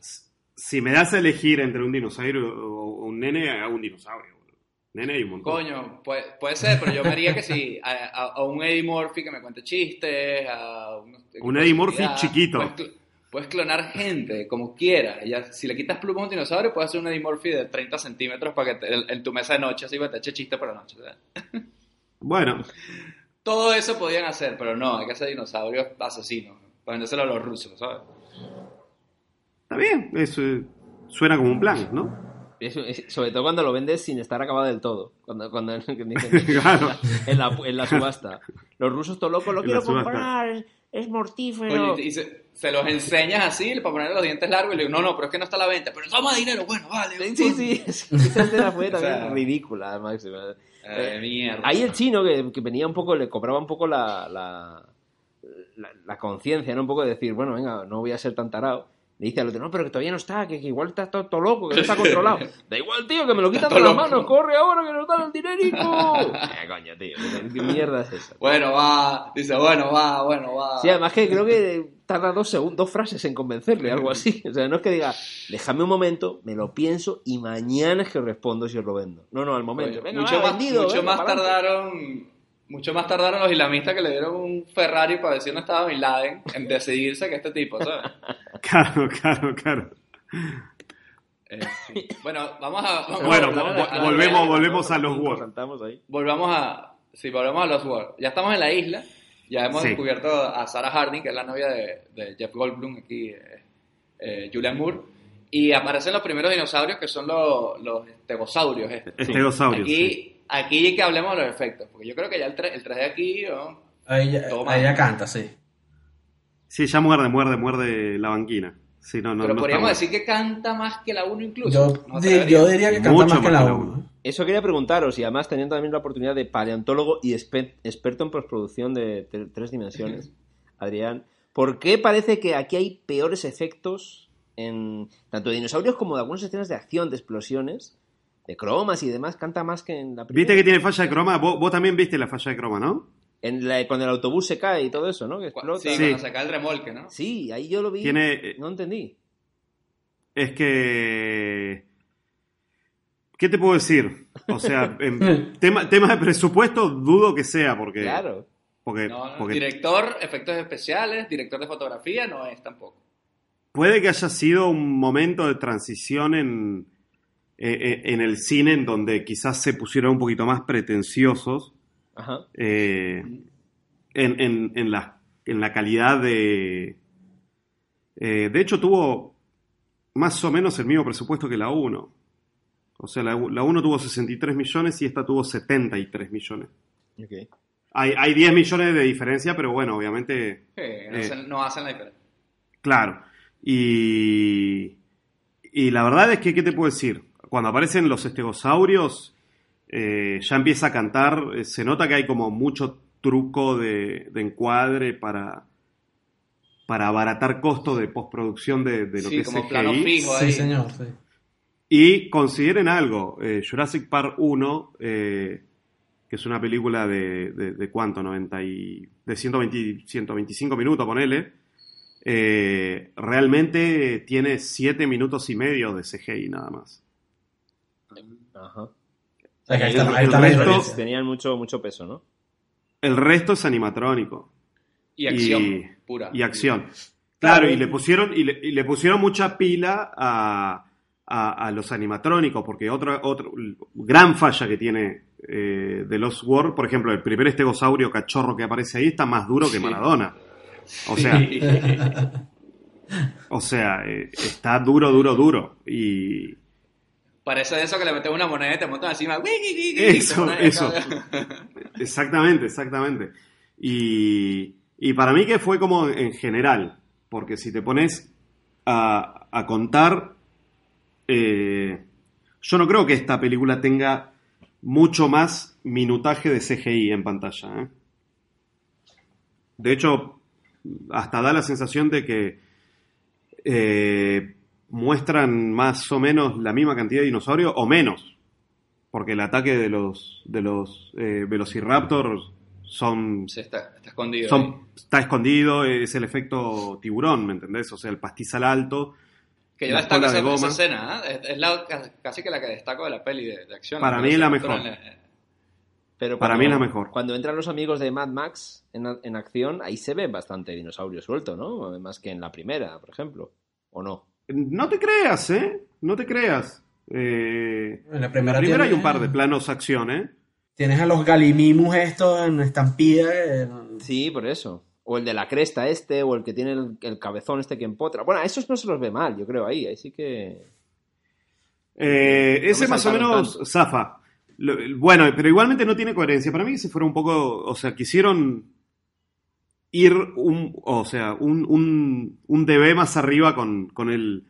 si me das a elegir entre un dinosaurio o un nene, hago un dinosaurio. Nene hay un montón. Coño, puede, puede ser, pero yo me haría que sí, a, a- a un Eddie Murphy que me cuente chistes, a un, Un Eddie Murphy chiquito. Puedes, cl- puedes clonar gente como quieras. Si le quitas plumas a un dinosaurio, puedes hacer un Eddie Murphy de 30 centímetros para que te- en, en tu mesa de noche así te eche chiste por la noche. ¿sabes? Bueno, Todo eso podían hacer, pero no, hay que hacer dinosaurios asesinos. Para vendérselo a los rusos, ¿sabes? está bien. Eso suena como un plan, ¿no? Sobre todo cuando lo vendes sin estar acabado del todo. Cuando, cuando <laughs> <laughs> Claro. en, la, en la subasta. Los rusos todo locos, lo En quiero comprar, es, mortífero. Oye, y se, se los enseñas así para ponerle los dientes largos y le digo, no, no, pero es que no está a la venta. Pero toma dinero, bueno, vale. Sí, sí, sí. es- Esa escena <laughs> fue O también sea, ridícula, máximo. Eh, mierda. Ahí el chino que, que venía un poco, le cobraba un poco la, la, la, la conciencia, ¿no? Un poco de decir, bueno, venga, no voy a ser tan tarado. Le dice al otro, no, pero que todavía no está, que, que igual está todo, todo loco, que no está <laughs> controlado. <laughs> Da igual, tío, que me lo quitan de las manos, corre ahora que nos dan el dinerico. <laughs> Eh, coño, tío, ¿qué mierda es esa? Bueno, va. Dice, bueno, va, bueno, va. Sí, además que creo que tarda dos, segundos, dos frases en convencerle, algo así. O sea, no es que diga, déjame un momento, me lo pienso y mañana es que respondo si os lo vendo. No, no, al momento. Oye, Venga, mucho va, más, vendido, mucho venga, más tardaron mucho más tardaron los islamistas que le dieron un Ferrari para decir dónde estaba Bin Laden en decidirse que este tipo, ¿sabes? <laughs> Claro, claro, claro. Eh, sí. Bueno, vamos a... vamos Bueno, a de- vo- volvemos- volvemos a los saltamos ahí. Volvamos a... Sí, volvemos a los World. Ya estamos en la isla. Ya hemos Sí. descubierto a Sarah Harding, que es la novia de, de Jeff Goldblum aquí, eh, eh, Julian Moore. Y aparecen los primeros dinosaurios que son los, los tegosaurios. estos. Estegosaurios. sí. Aquí, aquí que hablemos de los efectos, porque yo creo que ya el, 3, el 3D aquí... ¿no? Ahí ya, Toma. ahí ya canta, sí. Sí, ya muerde, muerde, muerde la banquina. Sí, no, no, Pero no podríamos decir que canta más que la 1 incluso. Yo, diría que canta Mucho más que más la que la 1. uno. Eso quería preguntaros, y además teniendo también la oportunidad de paleontólogo y experto en postproducción de tre- tres dimensiones, <laughs> Adrián, ¿por qué parece que aquí hay peores efectos en tanto de dinosaurios como de algunas escenas de acción, de explosiones, de cromas y demás? Canta más que en la primera. Viste que tiene falla de croma. Vos, vos también viste la falla de croma, ¿no? En la- cuando el autobús se cae y todo eso, ¿no? Que explota. Sí, Sí. cuando se cae el remolque, ¿no? Sí, ahí yo lo vi. Tiene. No entendí. Es que. ¿Qué te puedo decir? O sea, <laughs> en tema, tema de presupuesto dudo que sea, porque... Claro. Porque, No, no, porque Director, efectos especiales, director de fotografía, no es tampoco. puede que haya sido un momento de transición en, eh, eh, en el cine en donde quizás se pusieron un poquito más pretenciosos Ajá. eh, en, en- en la, en la calidad de... eh, de hecho, tuvo más o menos el mismo presupuesto que la 1. O sea, la, la 1 tuvo 63 millones y esta tuvo 73 millones. Hay, hay 10 millones de diferencia, pero bueno, obviamente, Sí, no, hacen, no hacen la diferencia. claro. Y, y la verdad es que, ¿qué te puedo decir? Cuando aparecen los estegosaurios, eh, ya empieza a cantar, eh, se nota que hay como mucho truco de, de encuadre para, para abaratar costos de postproducción de, de lo Sí, que es como CGI. plano fijo ahí. Sí, señor, sí. Y consideren algo, eh, Jurassic Park 1, eh, que es una película de, de, de cuánto, 90 y, de 120, 125 minutos, ponele, eh, realmente tiene 7 minutos y medio de CGI nada más. Ajá. O sea, que ahí está, ahí El está resto-. Tenían mucho, mucho peso, ¿no? El resto es animatrónico Y acción Y- pura. y acción. Claro, Claro. y le pusieron, y le, y le pusieron mucha pila a, a- a los animatrónicos, porque otra, otra gran falla que tiene eh, de Lost World, por ejemplo, el primer estegosaurio cachorro que aparece ahí está más duro que. Maradona. O sea, o sea, eh, está duro, duro, duro. Y Parece eso que le metes una moneda y te montan encima. Eso, eso. exactamente, exactamente. Y, y para mí que fue como en general, porque si te pones a, a contar, eh, yo no creo que esta película tenga mucho más minutaje de CGI en pantalla. ¿eh? De hecho, hasta da la sensación de que eh, muestran más o menos la misma cantidad de dinosaurios o menos. Porque el ataque de los, de los eh, Velociraptors son, está, está escondido. está escondido, es el efecto tiburón, ¿me entendés? O sea, el pastizal alto. Que yo destaco de esa, escena, ¿ah? es, la, casi que la que destaco de la peli de, de acción. Para mí es la mejor. la- Pero Para cuando- mí es la mejor. Cuando entran los amigos de Mad Max en, en acción, ahí se ve bastante dinosaurio suelto, ¿no? Más que en la primera, por ejemplo. ¿O no? No te creas, ¿eh? No te creas. Eh, En la en primera, la primera hay un par de planos acción, ¿eh? Tienes a los galimimus estos en estampida. Sí, por eso. O el de la cresta este, o el que tiene el, el cabezón este que empotra. Bueno, a esos no se los ve mal, yo creo, ahí. Ahí sí que... Eh, No ese más o menos tanto. zafa. Lo- Bueno, pero igualmente no tiene coherencia. Para mí se fuera un poco, o sea, quisieron ir un, o sea, un, un, un DB más arriba con, con el,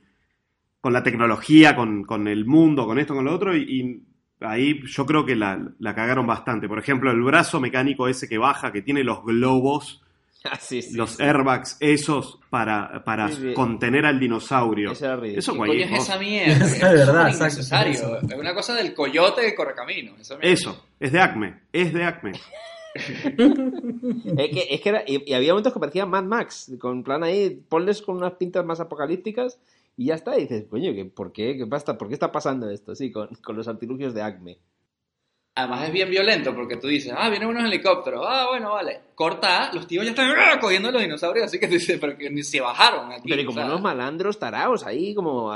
con la tecnología, con, con el mundo, con esto, con lo otro, y, y ahí yo creo que la, la cagaron bastante. Por ejemplo, el brazo mecánico ese que baja, que tiene los globos, <laughs> Ah, sí, sí, los sí. airbags, esos para, para Sí, sí. contener al dinosaurio. Era. Eso ¿Qué cualquier coño es esa mierda? <laughs> Es verdad, eso. Es una cosa del coyote de correcaminos. mierda. Eso, es de Acme, es de Acme. <laughs> Es que, es que era- y, y había momentos que parecían Mad Max, con plan ahí, ponles con unas pintas más apocalípticas y ya está. Y dices, coño, ¿qué, ¿por qué? ¿Qué pasa? ¿Por qué está pasando esto? Sí, con, con los artilugios de Acme. Además es bien violento porque tú dices, ah, vienen unos helicópteros, ah, bueno, vale. Corta, los tíos ya están ¡ah! cogiendo a los dinosaurios, así que tú <laughs> dices, pero que ni se bajaron aquí. Pero y o como sea, unos malandros taraos ahí, como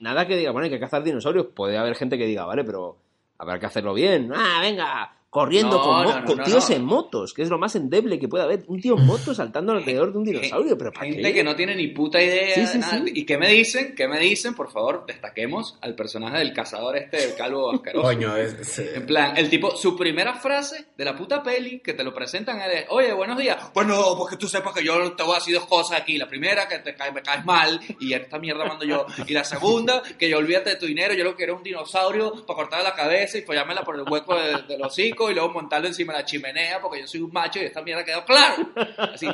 nada que diga, bueno, hay que cazar dinosaurios. Puede haber gente que diga, vale, pero habrá que hacerlo bien. Ah, venga, corriendo No, con, mo- no, no, con no, tíos no. en motos, que es lo más endeble que puede haber. Un tío en moto saltando alrededor de un dinosaurio, pero ¿para Gente qué? que no tiene ni puta idea Sí, de sí, nada. sí. ¿Y qué me dicen? ¿Qué me dicen? Por favor, destaquemos al personaje del cazador este, del calvo asqueroso. Coño, es- es- En plan, el tipo, su primera frase de la puta peli que te lo presentan es, oye, buenos días. Bueno, porque tú sepas que yo te voy a decir dos cosas aquí. La primera, que te cae- me caes mal y esta mierda mando yo. Y la segunda, que yo olvídate de tu dinero, yo lo que quiero un dinosaurio para cortarle la cabeza y follármela por el hueco de- del hocico y luego montarlo encima de la chimenea porque yo soy un macho y esta mierda quedó claro. Así,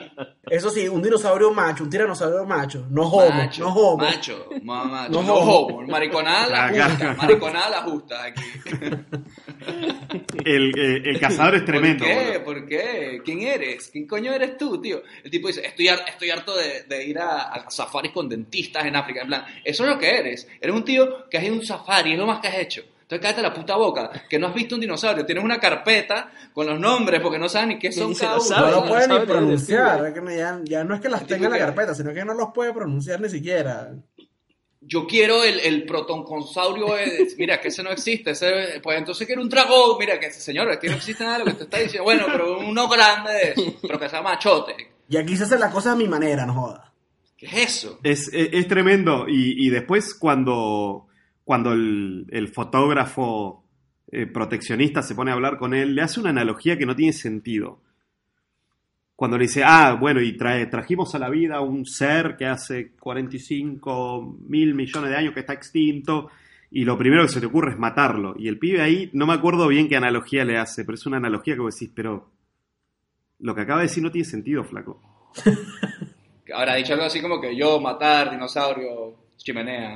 Eso sí, un dinosaurio macho, un tiranosaurio macho. No homo, macho, no homo. macho, ma- macho, No no, homo. homo. Mariconada la justa, mariconada la justa aquí. El, eh, el cazador es tremendo. ¿Por qué? ¿Por qué? ¿Quién eres? ¿Quién coño eres tú, tío? El tipo dice, estoy, har- estoy harto de, de ir a, a safaris con dentistas en África. En plan, eso es lo que eres. Eres un tío que has ido a un safari, es lo más que has hecho. Entonces cállate la puta boca, que no has visto un dinosaurio. Tienes una carpeta con los nombres porque no sabes ni qué son cada uno. sabe, no lo no puede sabe ni pronunciar. ya, ya no es que las tenga en la carpeta, sino que no los puede pronunciar ni siquiera. Yo quiero el, el protonconsaurio, mira, que ese no existe, ese, pues entonces quiero un dragón, mira, que señor, que no existe nada de lo que te está diciendo. Bueno, pero uno grande de eso, pero que sea machote. Y aquí se hace la cosa a mi manera, no joda. ¿Qué es eso? Es, es- es tremendo. Y, y después cuando, cuando el, fotógrafo eh, proteccionista se pone a hablar con él, le hace una analogía que no tiene sentido. Cuando le dice, ah, bueno, y trae, trajimos a la vida un ser que hace 45 mil millones de años que está extinto, y lo primero que se te ocurre es matarlo. Y el pibe ahí, no me acuerdo bien qué analogía le hace, pero es una analogía que vos decís, pero lo que acaba de decir no tiene sentido, flaco. <laughs> Habrá dicho algo así como que yo matar, dinosaurio, chimenea,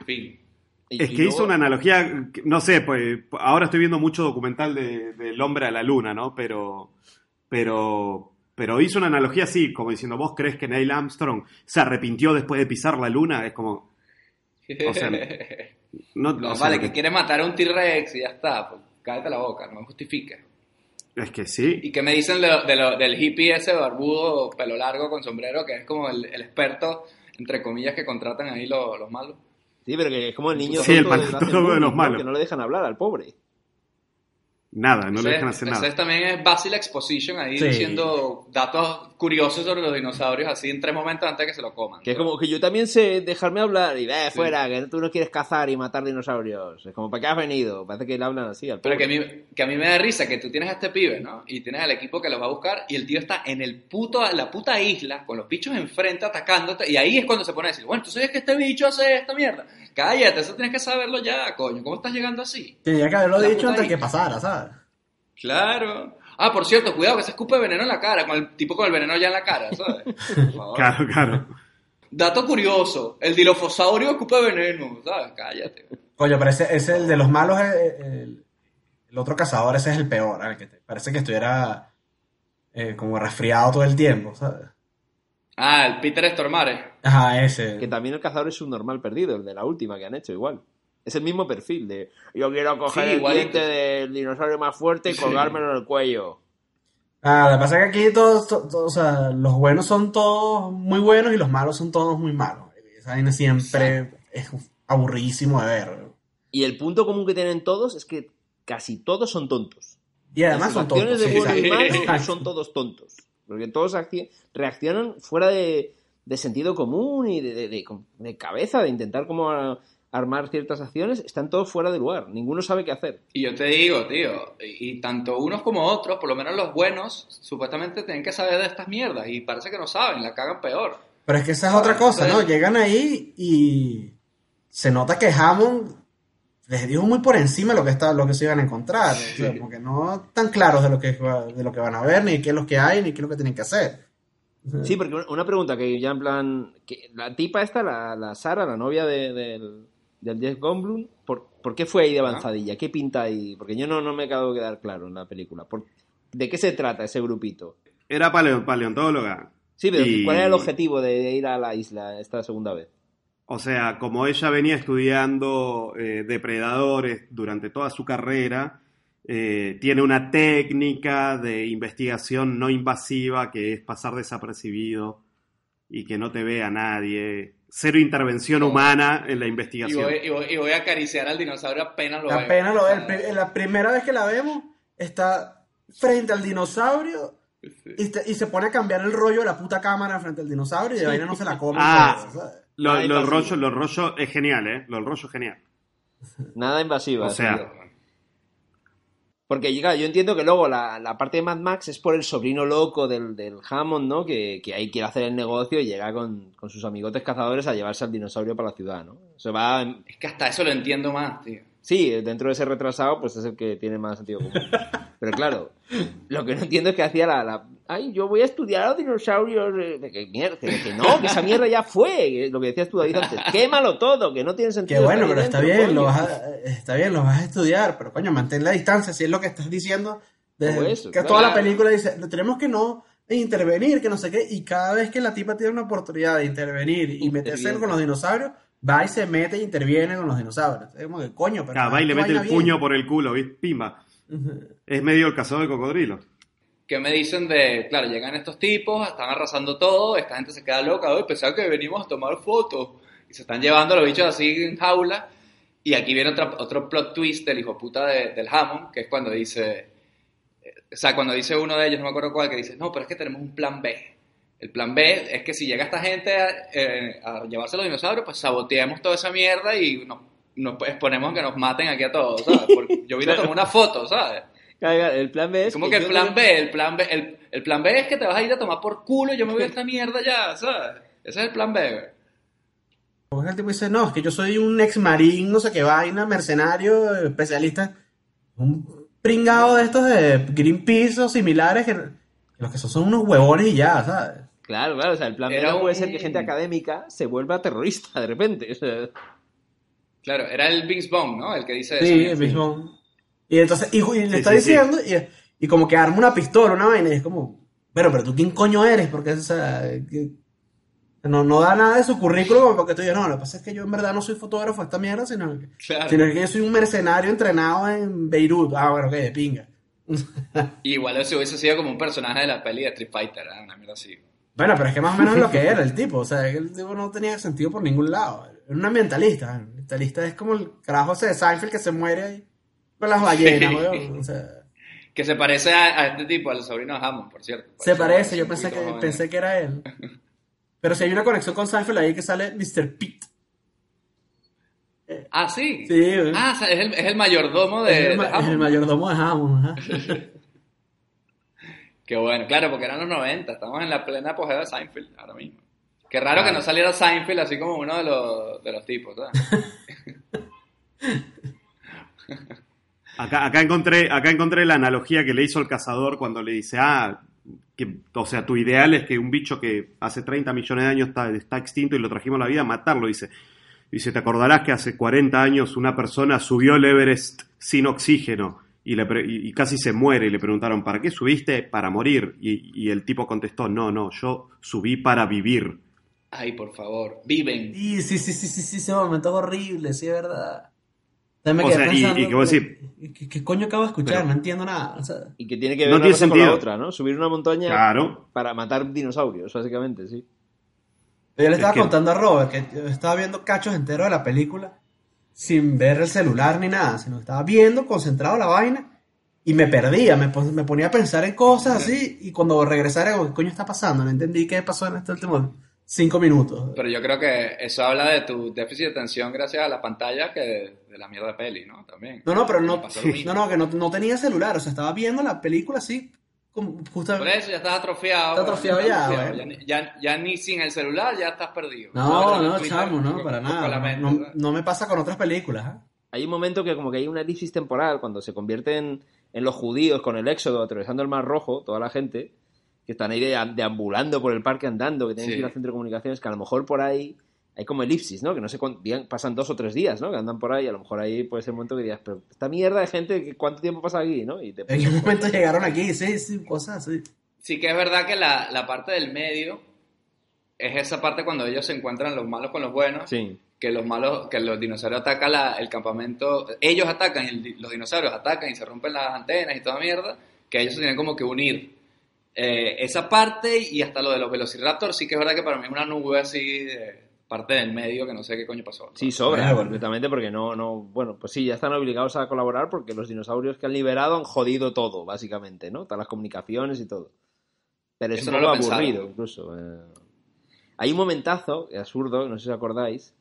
en fin. Es que hizo una analogía, que- no sé, pues ahora estoy viendo mucho documental de- del hombre a la luna, ¿no? Pero, pero, pero hizo una analogía así, como diciendo, ¿vos crees que Neil Armstrong se arrepintió después de pisar la luna? Es como, O sea, <laughs> no, No, o sea, vale, que quiere matar a un T-Rex y ya está, pues cállate la boca, no me justifiques. Es que sí. ¿Y qué me dicen de lo- de lo- del hippie ese barbudo, pelo largo, con sombrero, que es como el, el experto, entre comillas, que contratan ahí los, los malos? Sí, pero que es como el niño Sí, el tonto de paleontólogo Lazenby, de los ¿no? malos. Que no le dejan hablar al pobre. Nada, no le dejan hacer nada. también es Basil Exposition ahí Sí. diciendo datos curiosos sobre los dinosaurios así en tres momentos antes de que se lo coman. Que es como que yo también sé dejarme hablar y ve fuera, que tú no quieres cazar y matar dinosaurios. Es como, ¿para qué has venido? Parece que le hablan así al Pero que a, mí, que a mí me da risa que tú tienes a este pibe, ¿no? Y tienes al equipo que los va a buscar y el tío está en el puto, la puta isla con los bichos enfrente atacándote y ahí es cuando se pone a decir, bueno, tú sabes que este bicho hace esta mierda. Cállate, eso tienes que saberlo ya, coño. ¿Cómo estás llegando así? Tenía que haberlo La dicho antes que pasara, ¿sabes? Claro. Ah, por cierto, cuidado que se escupe veneno en la cara, con el tipo con el veneno ya en la cara, ¿sabes? Por favor. <laughs> Claro, claro. Dato curioso, el dilofosaurio escupe veneno, ¿sabes? Cállate. Coño, pero ese, ese el de los malos, eh, el, el otro cazador, ese es el peor, el que te- parece que estuviera eh, como resfriado todo el tiempo, ¿sabes? Ah, el Peter Stormare. Ajá, ese. Que también el cazador es un normal perdido, el de la última que han hecho igual. Es el mismo perfil de yo quiero coger Sí, el diente del dinosaurio más fuerte y colgármelo en el cuello. Ah, lo que pasa es que aquí todos, to- to- o sea, los buenos son todos muy buenos y los malos son todos muy malos. Esa vaina siempre es aburridísimo de ver. Y el punto común que tienen todos es que casi todos son tontos. Y además Las son tontos. acciones de sí, bueno y exacto. malo son todos tontos. Porque todos acci- reaccionan fuera de, de sentido común y de, de- de- de cabeza, de intentar como a- armar ciertas acciones. Están todos fuera de lugar. Ninguno sabe qué hacer. Y yo te digo, tío, y, y tanto unos como otros, por lo menos los buenos, supuestamente tienen que saber de estas mierdas y parece que no saben, la cagan peor. Pero es que esa es otra cosa, ¿no? Llegan ahí y se nota que Hammond les dijo muy por encima lo que está, lo que se iban a encontrar. O sea, porque no están claros de lo que va- de lo que van a ver, ni qué es lo que hay, ni qué es lo que tienen que hacer. Sí, porque una- una pregunta que ya en plan... Que la tipa esta, la, la Sara, la novia de- del, del Jeff Goldblum, ¿por, por qué fue ahí de avanzadilla? ¿Qué pinta ahí? Porque yo no, no me acabo de quedar claro en la película. ¿Por- ¿De qué se trata ese grupito? Era paleo- paleontóloga. Sí, pero Y- ¿cuál era el objetivo de, de ir a la isla esta segunda vez? O sea, como ella venía estudiando eh, depredadores durante toda su carrera, eh, tiene una técnica de investigación no invasiva que es pasar desapercibido y que no te vea nadie. Cero intervención humana en la Y investigación. voy, y, voy, y voy a acariciar al dinosaurio apenas lo veo. Apenas lo ve. La primera vez que la vemos, está frente al dinosaurio y, te- y se pone a cambiar el rollo de la puta cámara frente al dinosaurio y de vaina no se la come. Ah. Lo, lo pasivo. rollo, lo rollo es genial, ¿eh? Lo rollo es genial. Nada invasiva. O sea, tío. Porque llega, yo entiendo que luego la, la parte de Mad Max es por el sobrino loco del, del Hammond, ¿no? Que, que ahí quiere hacer el negocio y llega con, con sus amigotes cazadores a llevarse al dinosaurio para la ciudad, ¿no? Se va... en- Es que hasta eso lo entiendo más, tío. Sí, dentro de ese retrasado, pues es el que tiene más sentido común. <laughs> Pero claro, lo que no entiendo es que hacía la... la- Ay, yo voy a estudiar a los dinosaurios... eh, de Que mierda, que, que no, que esa mierda ya fue. Lo que decías tú, David, antes. Quémalo todo, que no tiene sentido. Que bueno, pero está bien, coño. lo vas a, está bien, lo vas a estudiar, pero coño, mantén la distancia, si es lo que estás diciendo. desde Como eso, que claro. toda la película dice, tenemos que no intervenir, que no sé qué, y cada vez que la tipa tiene una oportunidad de intervenir y meterse con los dinosaurios, va y se mete e interviene con los dinosaurios. Es como que coño, pero. Va y le mete el puño por el culo, ¿viste? Pimba. Ujú. Es medio el cazador de cocodrilos. ¿Qué me dicen de, claro, llegan estos tipos, están arrasando todo, esta gente se queda loca, hoy pensaba que venimos a tomar fotos, y se están llevando a los bichos así en jaula, y aquí viene otra- otro plot twist del hijo puta de- del Hammond, que es cuando dice, eh, o sea, cuando dice uno de ellos, no me acuerdo cuál, que dice, no, pero es que tenemos un plan B. El plan B es que si llega esta gente a, eh, a llevarse los dinosaurios, pues saboteemos toda esa mierda y nos, nos exponemos a que nos maten aquí a todos, ¿sabes? Porque yo vine <laughs> a tomar una foto, ¿sabes? El plan B es. Como que el plan no- B, el plan B, el, el plan B es que te vas a ir a tomar por culo y yo me voy a esta mierda ya, ¿sabes? Ese es el plan B, güey. Porque el tipo dice, no, es que yo soy un ex marín, no sé qué vaina, mercenario, especialista. Un pringado de estos de Greenpeace o similares que, que los que son son unos huevones y ya, ¿sabes? Claro, claro. O sea, el plan B Era no puede un- ser que gente académica se vuelva terrorista de repente. O sea, Claro, era el Vince Bond, ¿no? El que dice Sí, eso. el mismo. Y entonces, y, y le Sí, está sí, sí. diciendo, y, y como que arma una pistola, una vaina, y es como, pero, pero tú quién coño eres, porque o sea, que- no, no da nada de su currículum, porque tú dices, no, lo que pasa es que yo en verdad no soy fotógrafo de esta mierda, sino Claro. sino que yo soy un mercenario entrenado en Beirut. Ah, bueno, que de pinga. Y igual eso hubiese sido como un personaje de la peli de Street Fighter, ¿eh? Una mierda así. Bueno, pero es que más o menos es lo que era el tipo, o sea, el tipo no tenía sentido por ningún lado. Era un ambientalista, un ambientalista es como el carajo ese de Seinfeld que se muere ahí con las ballenas, Sí. weón, o sea... Que se parece a, a este tipo, al sobrino de Hammond, por cierto. Se parece, yo pensé que, pensé que era él. <laughs> Pero si hay una conexión con Seinfeld ahí que sale Mr. Pete. Ah, sí. Sí. Ah, es el, es el mayordomo de, es, el, de es el mayordomo de Hammond. ajá. <laughs> Qué bueno, claro, porque eran los 90, estamos en la plena apogeo de Seinfeld ahora mismo. Qué raro que no saliera Seinfeld así como uno de los, de los tipos, ¿sabes? <laughs> Acá, acá, encontré, acá encontré la analogía que le hizo el cazador cuando le dice, ah, que, o sea, tu ideal es que un bicho que hace 30 millones de años está, está extinto y lo trajimos a la vida, matarlo, dice. Dice, te acordarás que hace 40 años una persona subió el Everest sin oxígeno y, le pre- y- y casi se muere y le preguntaron, ¿para qué subiste? Para morir. Y, y el tipo contestó, no, no, yo subí para vivir. Ay, por favor, viven. Sí, sí, sí, sí, sí, sí, ese momento es horrible, sí, es verdad. O me quedé sea, y- pensando, y que vos decís- ¿qué, qué coño acabo de escuchar? Pero- no entiendo nada. o sea, y que tiene que ver No una tiene cosa con la sentido. otra, ¿no? Subir una montaña Claro. para matar dinosaurios, básicamente, sí. Yo le estaba que- contando a Robert que estaba viendo cachos enteros de la película sin ver el celular ni nada, sino estaba viendo, concentrado la vaina y me perdía, me, pon- me ponía a pensar en cosas así y cuando regresara, ¿qué coño está pasando? No entendí qué pasó en estos últimos cinco minutos. Pero yo creo que eso habla de tu déficit de atención gracias a la pantalla que de, de la mierda de peli, ¿no? También. No, no, pero no, <laughs> no, no, que no, no tenía celular, o sea, estaba viendo la película así, como Por justamente... eso ya estás atrofiado. Está atrofiado ya, atrofiado. ya, ya ni sin el celular ya estás perdido. No, no, chamo, no, con- para nada. mente, No, no me pasa con otras películas. ¿ah? Hay un momento que como que hay una elipsis temporal cuando se convierten en los judíos con el éxodo atravesando el Mar Rojo, toda la gente que están ahí de- deambulando por el parque andando, que tienen Sí. que ir al centro de comunicaciones, que a lo mejor por ahí hay como elipsis, ¿no? Que no sé cuánto, pasan dos o tres días, ¿no? Que andan por ahí, a lo mejor ahí puede ser un momento que digas, pero esta mierda de gente, ¿qué- ¿cuánto tiempo pasa aquí, no? Y te ¿En qué momento llegaron aquí? Sí, sí, cosas así. Sí que es verdad que la, la parte del medio es esa parte cuando ellos se encuentran los malos con los buenos, Sí. que los malos, que los dinosaurios atacan la- el campamento, ellos atacan, el los dinosaurios atacan y se rompen las antenas y toda mierda, que ellos se tienen como que unir. Eh, esa parte y hasta lo de los velociraptors sí que es verdad que para mí es una nube así de parte del medio que no sé qué coño pasó. Sí, sobra, Bueno, completamente, porque no, no, bueno, pues sí, ya están obligados a colaborar porque los dinosaurios que han liberado han jodido todo, básicamente, ¿no? Todas las comunicaciones y todo. Pero es Eso un no poco lo pensaba. aburrido, incluso. eh. Hay un momentazo, absurdo, no sé si os acordáis,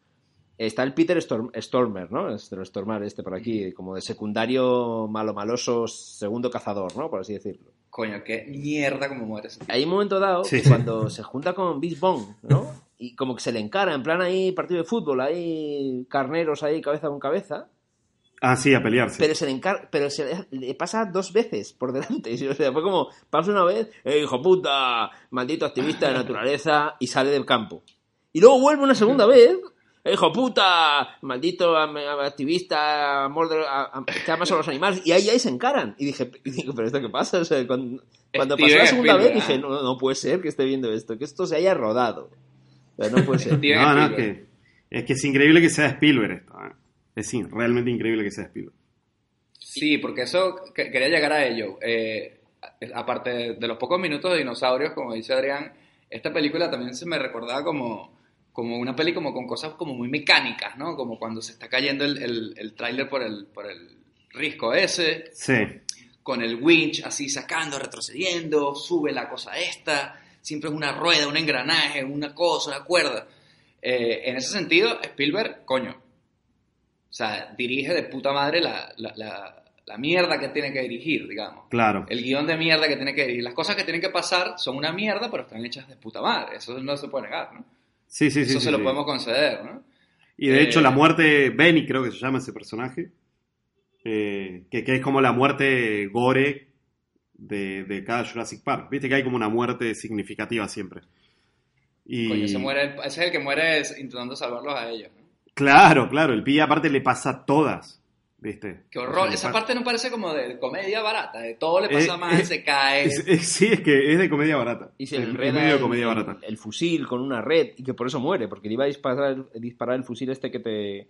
está el Peter Storm- Stormer, ¿no? Este, el Stormer este por aquí, como de secundario malo maloso, segundo cazador, ¿no? Por así decirlo. Coño, qué mierda como muere ese tipo. Hay un momento dado Sí. que cuando se junta con Beast Bong, ¿no? Y como que se le encara, en plan ahí partido de fútbol, ahí carneros ahí cabeza con cabeza, Ah, sí, a pelearse. pero se le encar pero se le, le pasa dos veces por delante. <laughs> O sea, fue como, pasa una vez, eh, hijo puta, maldito activista de naturaleza, y sale del campo. Y luego vuelve una segunda vez, eh, hijo puta, maldito activista, amor de, a- a- a los animales, y ahí, ahí se encaran. Y dije, <laughs> y digo, pero esto qué pasa, o sea, cuando, cuando pasó la segunda vez dije, no, no puede ser que esté viendo esto, que esto se haya rodado. No puede <laughs> ser. Steven No, no, es que, Es que es increíble que sea Spielberg esto. ¿eh? Es in- realmente increíble que sea Spielberg. Sí, porque eso que- quería llegar a ello. Eh, aparte de los pocos minutos de dinosaurios, como dice Adrián, esta película también se me recordaba como, como una peli como con cosas como muy mecánicas, ¿no? Como cuando se está cayendo el, el, el tráiler por el, por el risco ese, Sí. con el winch así sacando, retrocediendo, sube la cosa esta, siempre es una rueda, un engranaje, una cosa, una cuerda. Eh, en ese sentido, Spielberg, coño, o sea, dirige de puta madre la, la, la, la mierda que tiene que dirigir, digamos. Claro. El guion de mierda que tiene que dirigir. Las cosas que tienen que pasar son una mierda, pero están hechas de puta madre. Eso no se puede negar, ¿no? Sí, sí, sí. Eso sí, se lo sí. podemos conceder, ¿no? Y de Eh, hecho, la muerte, Benny creo que se llama ese personaje, eh, que, que es como la muerte gore de, de cada Jurassic Park. Viste que hay como una muerte significativa siempre. Y... Coño, se muere, ese es el que muere es- intentando salvarlos a ellos, ¿no? Claro, claro, el pibe aparte le pasa todas, ¿viste? Qué O horror. sea, Esa pasa- parte no parece como de comedia barata, de todo le pasa Eh, mal, eh, se cae. Es- es- sí, es que es de comedia barata. Y se Es- medio de el, comedia el- barata. el fusil con una red y que por eso muere, porque le iba a disparar, disparar el fusil este que te,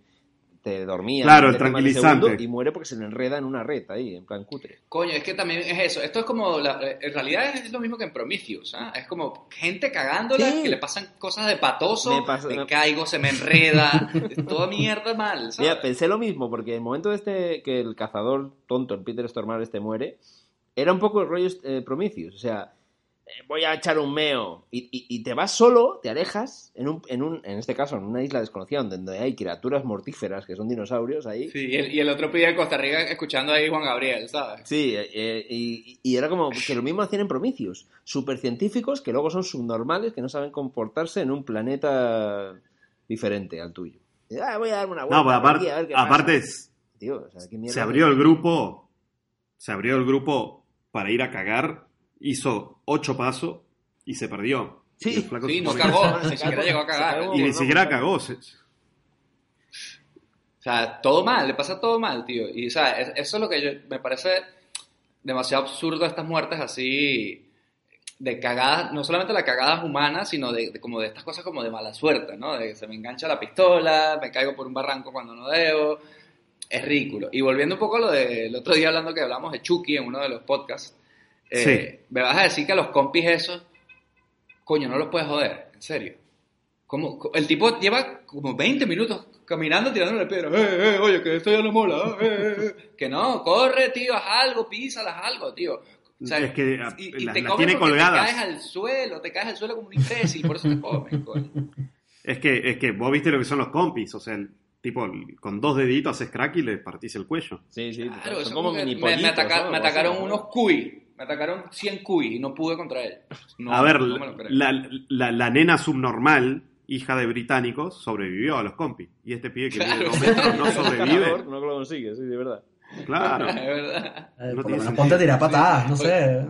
te dormía. Claro, te el de tranquilizante. segundo, Y muere porque se le enreda en una red ahí, en plan cutre. Coño, es que también es eso. Esto es como, la- en realidad es lo mismo que en Prometheus, ¿ah? Es como gente cagándola, Sí. que le pasan cosas de patoso, Me pasa- me, me- caigo, se me enreda, <laughs> toda mierda mal, ¿sabes? Mira, pensé lo mismo, porque en el momento este que el cazador tonto, el Peter Stormare este muere, era un poco el rollo eh, Prometheus, o sea, voy a echar un meo y, y- y te vas solo, te alejas, en, un, en, un, en este caso en una isla desconocida donde hay criaturas mortíferas que son dinosaurios ahí. Sí, y el, y el otro pide de Costa Rica escuchando ahí Juan Gabriel, ¿sabes? Sí, eh, y, y era como que lo mismo hacían en Prometheus. Supercientíficos que luego son subnormales, que no saben comportarse en un planeta diferente al tuyo. Y, "Ah, voy a darme una vuelta. No, pues aparte, a ver qué aparte pasa". es- Tío, o sea, ¿qué mierda se abrió el grupo, se abrió el grupo para ir a cagar, hizo ocho pasos y se perdió. Sí, Y el flaco Sí, se no cagó, Se <laughs> ni siquiera cagó, llegó a cagar. cagó. Y ni no, siquiera no. cagó. se- O sea, todo mal, le pasa todo mal, tío. Y, o sea, eso es lo que yo, me parece demasiado absurdo estas muertes así de cagadas, no solamente las cagadas humanas, sino de, de como de estas cosas como de mala suerte, ¿no? De que se me engancha la pistola, me caigo por un barranco cuando no debo. Es ridículo. Y volviendo un poco a lo del otro día hablando que hablamos de Chucky en uno de los podcasts, eh, me vas a decir que a los compis esos, coño, no los puedes joder, en serio. Como, co- el tipo lleva como 20 minutos caminando tirándole piedras. Eh, eh, oye, que esto ya no mola. eh, eh, eh". Que no, corre, tío, haz algo, písalas, haz algo, tío. O sea, Es que, ah, y, y las- te las comen tiene colgadas. te caes al suelo, te caes al suelo como un imbécil, por eso te comen, coño. Es que, es que vos viste lo que son los compis, o sea, el tipo con dos deditos haces crack y le partís el cuello. Sí, sí, Claro, son como mini me, me ataca- me atacaron ¿no? unos cuy, me atacaron 100 cuy y no pude contra ellos. No, a ver, no me lo creo. la, la- la nena subnormal, hija de británicos, sobrevivió a los compis. Y este pibe que Claro, mide dos no <laughs> sobrevive. <laughs> No lo consigue, sí, de verdad. Claro. Es verdad. Eh, No por lo tiene ponte a tirar patadas, no sé.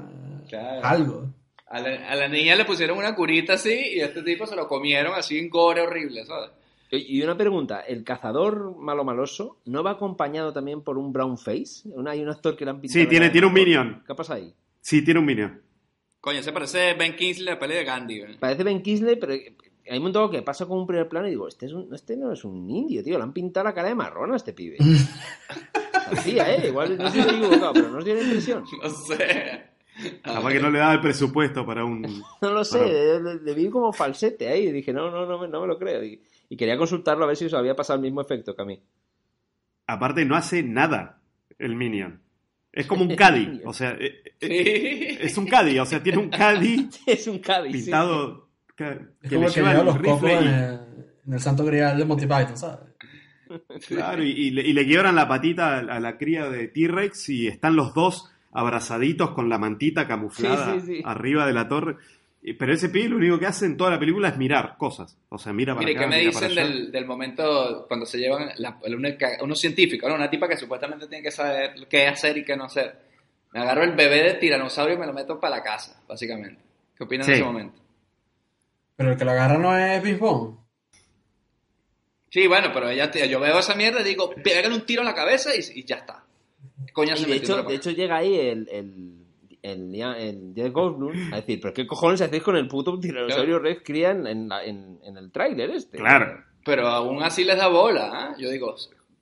Claro. Algo. A la, a la niña le pusieron una curita así y a este tipo se lo comieron así en gore horrible, ¿sabes? Y una pregunta, ¿el cazador malo maloso no va acompañado también por un brown face? ¿Un- ¿Hay un actor que le han pintado? Sí, tiene, la- tiene un minion. ¿Qué pasa ahí? Sí, tiene un minion. Coño, se parece Ben Kingsley en la peli de Gandhi. ¿eh? Parece Ben Kingsley, pero hay un momento que pasa con un primer plano y digo, este, es un- este no es un indio, tío, le han pintado la cara de marrón a este pibe. <laughs> Hacía, ¿eh? Igual no sé si estoy equivocado, pero no os dio la impresión. <laughs> No sé. Capaz que no le daba el presupuesto para un... <laughs> No lo sé, Bueno. le, le vi como falsete ahí y dije, no, no, no, me- no me lo creo. Y, y quería consultarlo a ver si os había pasado el mismo efecto que a mí. Aparte no hace nada el minion. Es como un <laughs> caddy. O sea, eh, eh, Sí. es un caddy. O sea, tiene un caddy <laughs> Es un sí. pintado Es que como le que lleva los cocos en el, en el Santo Grial de Monty Python, ¿sabes? claro, y, y le, y le quiebran la patita a, a la cría de T-Rex y están los dos abrazaditos con la mantita camuflada Sí, sí, sí. arriba de la torre. Y- Pero ese pibe lo único que hace en toda la película es mirar cosas. O sea, mira para Mire, acá, ¿qué me mira dicen del, del momento cuando se llevan la- una- unos científicos, ¿no? una tipa que supuestamente tiene que saber qué hacer y qué no hacer? Me agarro el bebé de tiranosaurio y me lo meto para la casa, básicamente. ¿Qué opinan de Sí. ese momento? Pero el que lo agarra no es Vaughn. Sí, bueno, pero ella, yo veo esa mierda y digo, pégale un tiro en la cabeza y, y ya está. ¿Qué Coño Y se de metió hecho, de hecho llega ahí el, el, el, el Jeff Goldblum a decir, pero qué cojones hacéis con el puto tiranosaurio Rex cría en, en, en- en el tráiler este. Claro. Pero aún así les da bola, ¿ah? Yo digo,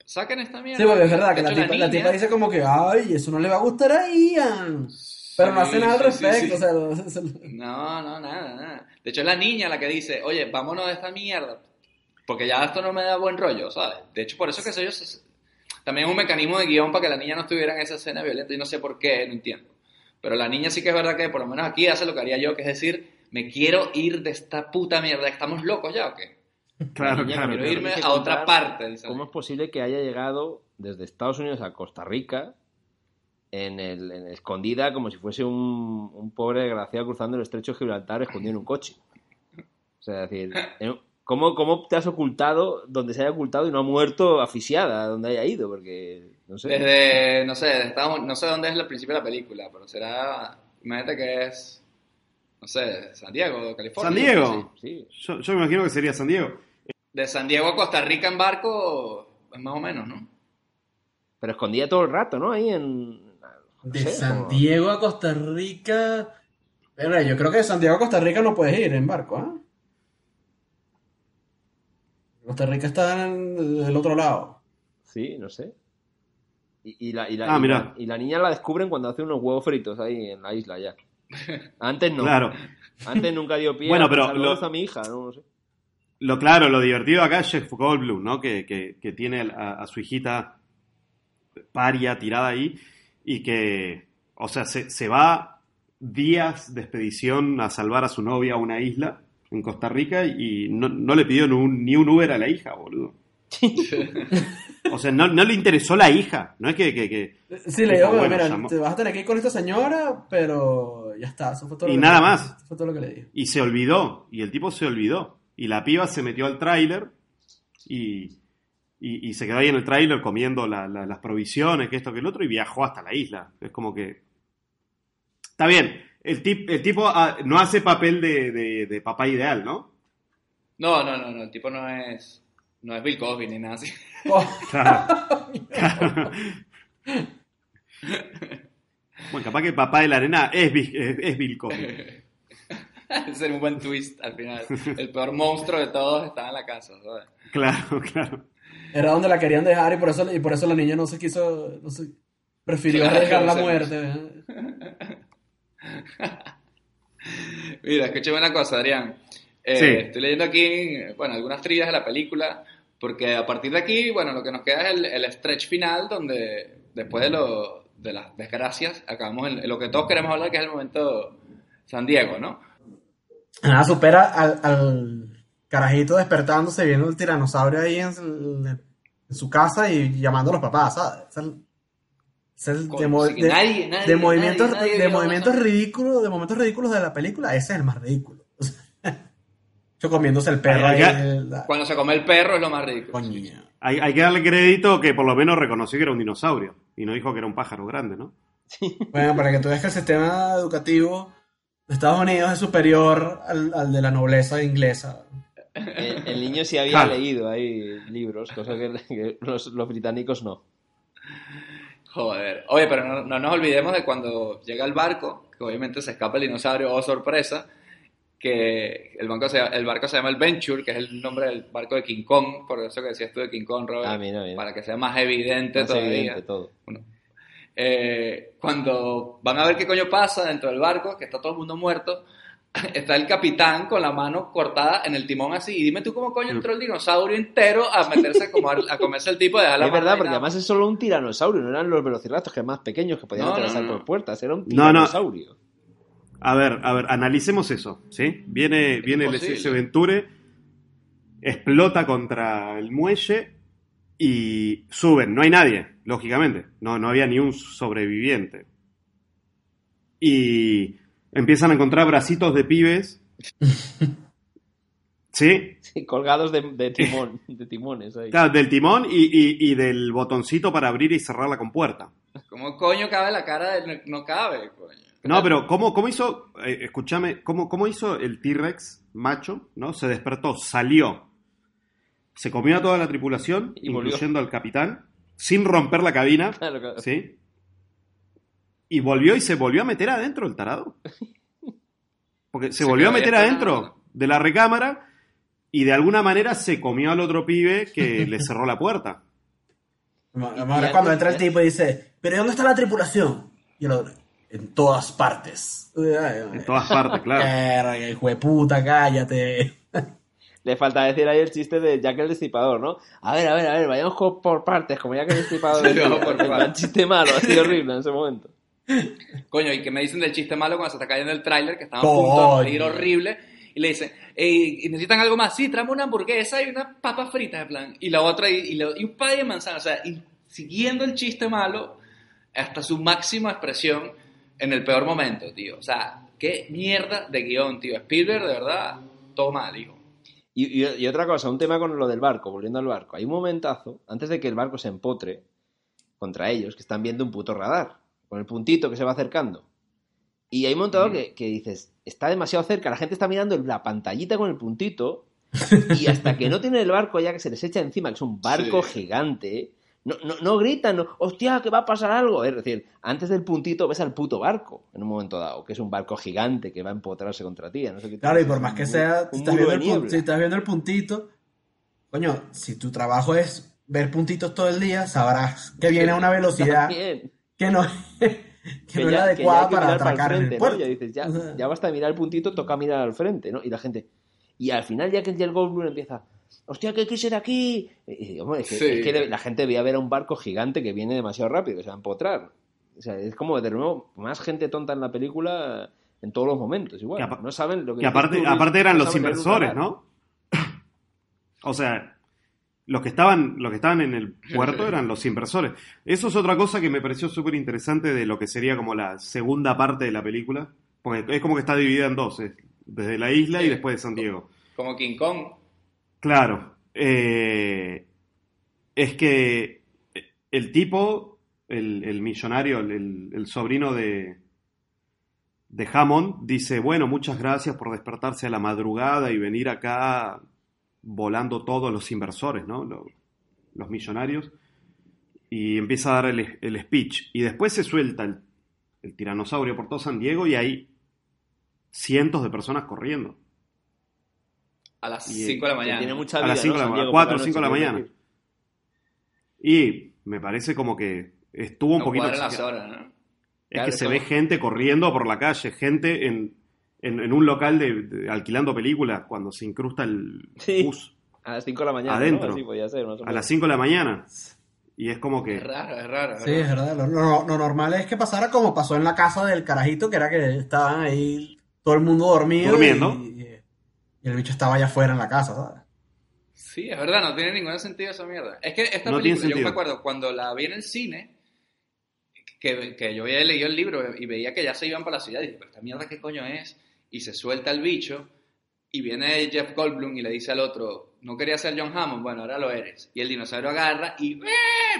saquen esta mierda. Sí, porque es verdad que la tipa, la tipa dice como que, ay, eso no le va a gustar a Ian. Pero no Sí, hace nada al sí, sí, respecto, sí. o sea, lo- No, no, nada, nada. De hecho, es la niña la que dice, oye, vámonos de esta mierda. Porque ya esto no me da buen rollo, ¿sabes? De hecho, por eso que sé yo, se- también es un mecanismo de guion para que la niña no estuviera en esa escena violenta. Y no sé por qué, no entiendo. Pero la niña sí que es verdad que por lo menos aquí hace lo que haría yo, que es decir, me quiero ir de esta puta mierda. ¿Estamos locos ya o qué? Claro, niña, claro. quiero claro. irme a otra parte. dice. ¿Cómo es posible que haya llegado desde Estados Unidos a Costa Rica en, el, en escondida como si fuese un, un pobre desgraciado cruzando el estrecho de Gibraltar escondido en un coche? O sea, es decir, en- ¿cómo, ¿cómo te has ocultado donde se haya ocultado y no ha muerto asfixiada donde haya ido? Porque, no sé. Desde, no sé, desde Estados Unidos- no sé dónde es el principio de la película, pero será, imagínate que es, no sé, San Diego, California. San Diego. Sí, Yo, yo me imagino que sería San Diego. De San Diego a Costa Rica en barco, es más o menos, ¿no? pero escondida todo el rato, ¿no? Ahí en... no De sé, San como- Diego a Costa Rica. Pero yo creo que de San Diego a Costa Rica no puedes ir en barco, ¿ah? Costa Rica está en- del otro lado. Sí, no sé. Y, y la, y, la, Ah, y mira. la- y la niña la descubren cuando hace unos huevos fritos ahí en la isla ya. <laughs> Antes no. Claro. Antes nunca dio pie Bueno, a pero lo- "¿Dónde está mi hija? No, no sé. Lo claro, lo divertido acá es Jeff Goldblum, ¿no? Que, que- que tiene a, a su hijita paria tirada ahí y que, o sea, se, se va días de expedición a salvar a su novia a una isla en Costa Rica y no, no le pidió ni un, ni un Uber a la hija, boludo. O sea, no, no le interesó la hija, no es que... que- que- Sí, le Dijo, digo, bueno, mira, llamó- te vas a tener que ir con esta señora, pero ya está, eso fue todo Y lo nada más. Eso fue todo lo que le dije. Y se olvidó, y el tipo se olvidó. Y la piba se metió al tráiler y, y, y se quedó ahí en el tráiler comiendo la- la- las provisiones, que esto, que el otro, y viajó hasta la isla. Es como que... Está bien, el, tip- el tipo ah, no hace papel de, de- de papá ideal, ¿no? No, no, no, no, el tipo no es, no es Bill Cosby ni nada así. Oh, Claro. <laughs> Claro. Bueno, capaz que el papá de la arena es, Bill- es, es Bill Cosby. <laughs> Sería un buen twist al final. El peor monstruo de todos está en la casa, ¿sabes? Claro, claro. Era donde la querían dejar y por eso, y por eso la niña no se quiso, no se, prefirió Claro, arriesgar la muerte. <laughs> <laughs> Mira, escúchame una cosa, Adrián. Eh, Sí. Estoy leyendo aquí, bueno, algunas trillas de la película, porque a partir de aquí, bueno, lo que nos queda es el, el stretch final, donde después de, lo, de las desgracias, acabamos en, en lo que todos queremos hablar, que es el momento San Diego, ¿no? Nada, supera al, al carajito despertándose viendo el tiranosaurio ahí en, en su casa y llamando a los papás, ¿sabes? De, movimientos, nadie, nadie de movimientos ridículos, de momentos ridículos de la película, ese es el más ridículo. <laughs> Yo comiéndose el perro Ay, ahí. Cuando se come el perro es lo más ridículo. Coño. Hay, hay que darle crédito que por lo menos reconoció que era un dinosaurio y no dijo que era un pájaro grande, ¿no? Bueno, para que tú veas que el sistema educativo de Estados Unidos es superior al, al de la nobleza inglesa. El, el niño sí había Claro. leído ahí libros, cosa que, que los, los británicos no. Joder. Oye, pero no, no nos olvidemos de cuando llega el barco, que obviamente se escapa el dinosaurio, oh sorpresa, que el, banco se, el barco se llama el Venture, que es el nombre del barco de King Kong, por eso que decías tú de King Kong, Robert, Ah, mira, mira. para que sea más evidente Más todavía. evidente todo. Eh, cuando van a ver qué coño pasa dentro del barco, que está todo el mundo muerto, <laughs> está el capitán con la mano cortada en el timón así, y dime tú cómo coño entró el dinosaurio entero a meterse como a, a comerse el tipo de dejar la Es mano verdad, porque nada además es solo un tiranosaurio, no eran los velociraptors que eran más pequeños que podían No, no, atravesar no. por puertas, era un No, no. tiranosaurio. A ver, a ver, analicemos eso, ¿sí? Viene, viene el imposible. Venture, explota contra el muelle y suben. No hay nadie, lógicamente. No, no había ni un sobreviviente. Y empiezan a encontrar bracitos de pibes. <laughs> ¿Sí? Sí, colgados de, de <laughs> timón, de timones ahí. Claro, del timón y, y- y del botoncito para abrir y cerrar la compuerta. ¿Cómo coño cabe la cara de... No cabe, coño. No, pero ¿cómo, cómo hizo, eh, escúchame, ¿cómo, cómo hizo el T-Rex macho? ¿no? Se despertó, salió, se comió a toda la tripulación, Y volvió. incluyendo al capitán, sin romper la cabina, Claro, claro. ¿sí? Y volvió y se volvió a meter adentro el tarado. Porque se, Se volvió a meter adentro de la recámara y de alguna manera se comió al otro pibe que <laughs> le cerró la puerta. Ahora cuando entra el tipo y dice, ¿pero dónde está la tripulación? Y el otro, en todas partes. En todas partes, <laughs> claro. Hijo de puta, cállate. <laughs> Le falta decir ahí el chiste de Jack el Destripador, ¿no? A ver, a ver, a ver, vayamos por partes, como Jack el Destripador. Sí, vamos por El chiste malo, ha sido horrible en ese momento. Coño, y que me dicen del chiste malo cuando se está cayendo el tráiler, que estaba a punto de morir horrible, y le dicen, "Ey, ¿y necesitan algo más? Sí, tráeme una hamburguesa y una papa frita, de plan. Y la otra, y, y, lo- y un pay de manzana, o sea, y siguiendo el chiste malo hasta su máxima expresión en el peor momento, tío. O sea, qué mierda de guion, tío. Spielberg, de verdad, todo mal, hijo. Y, y- y otra cosa, un tema con lo del barco, volviendo al barco. Hay un momentazo, antes de que el barco se empotre contra ellos, que están viendo un puto radar, con el puntito que se va acercando. Y hay un momento que, que dices, está demasiado cerca, la gente está mirando la pantallita con el puntito, <laughs> y hasta que no tienen el barco ya que se les echa encima, que es un barco Sí. gigante, no, no, no gritan, no, hostia, que va a pasar algo. Es decir, antes del puntito ves al puto barco, en un momento dado, que es un barco gigante que va a empotrarse contra ti. No sé qué Claro, y por más que sea, si estás, viendo el, si estás viendo el puntito, coño, si tu trabajo es ver puntitos todo el día, sabrás que viene a una <laughs> velocidad. Que no, <laughs> que no ya- adecuada que para atracar el en el frente, ¿no? Ya dices, ya, O sea, ya basta de mirar el puntito, toca mirar al frente, ¿no? Y la gente... Y al final ya que el Goldblum empieza... Hostia, ¿qué quise aquí? Y, y, hombre, es que, Sí. es que la gente veía ver a un barco gigante que viene demasiado rápido, que se va a empotrar. O sea, es como de nuevo más gente tonta en la película en todos los momentos, igual. No saben lo que... Que aparte, tú, aparte eran no los inversores. ¿no? <laughs> O sea, los que estaban, los que estaban en el <laughs> puerto eran los inversores. Eso es otra cosa que me pareció súper interesante de lo que sería como la segunda parte de la película. Porque es como que está dividida en dos, es desde la isla y después de San Diego. Como King Kong. Claro. eh, es que el tipo, el, el millonario, el, el sobrino de, de Hammond, dice, bueno, muchas gracias por despertarse a la madrugada y venir acá volando todos los inversores, ¿no? Los, los millonarios. Y empieza a dar el, el speech. Y después se suelta el, el tiranosaurio por todo San Diego y hay cientos de personas corriendo. A las Y, 5 de la mañana. tiene mucha A las cinco ¿no? de la San mañana, Diego, cuatro por o cinco de la mañana. Y me parece como que estuvo un No poquito cuadran las exagerado. horas, ¿no? Es Claro, que se como- ve gente corriendo por la calle, gente en, en, en un local de, de- alquilando películas cuando se incrusta el Sí. bus A las 5 de la mañana, Adentro. ¿no? Así podía ser, más o a las 5 de la mañana. Y es como Es que... raro, es raro. es Sí, es raro. verdad. Lo, lo- lo normal es que pasara como pasó en la casa del carajito, que era que estaban ahí todo el mundo dormido. Durmiendo. Y, y el bicho estaba allá afuera en la casa, ¿sabes? Sí, es verdad, no tiene ningún sentido esa mierda. Es que esta No tiene película, yo me acuerdo cuando la vi en el cine, que, que yo había leído el libro y veía que ya se iban para la ciudad, y dije, pero esta mierda qué coño es, y se suelta el bicho, y viene Jeff Goldblum y le dice al otro, no quería ser John Hammond, bueno, ahora lo eres. Y el dinosaurio agarra y ¡eh!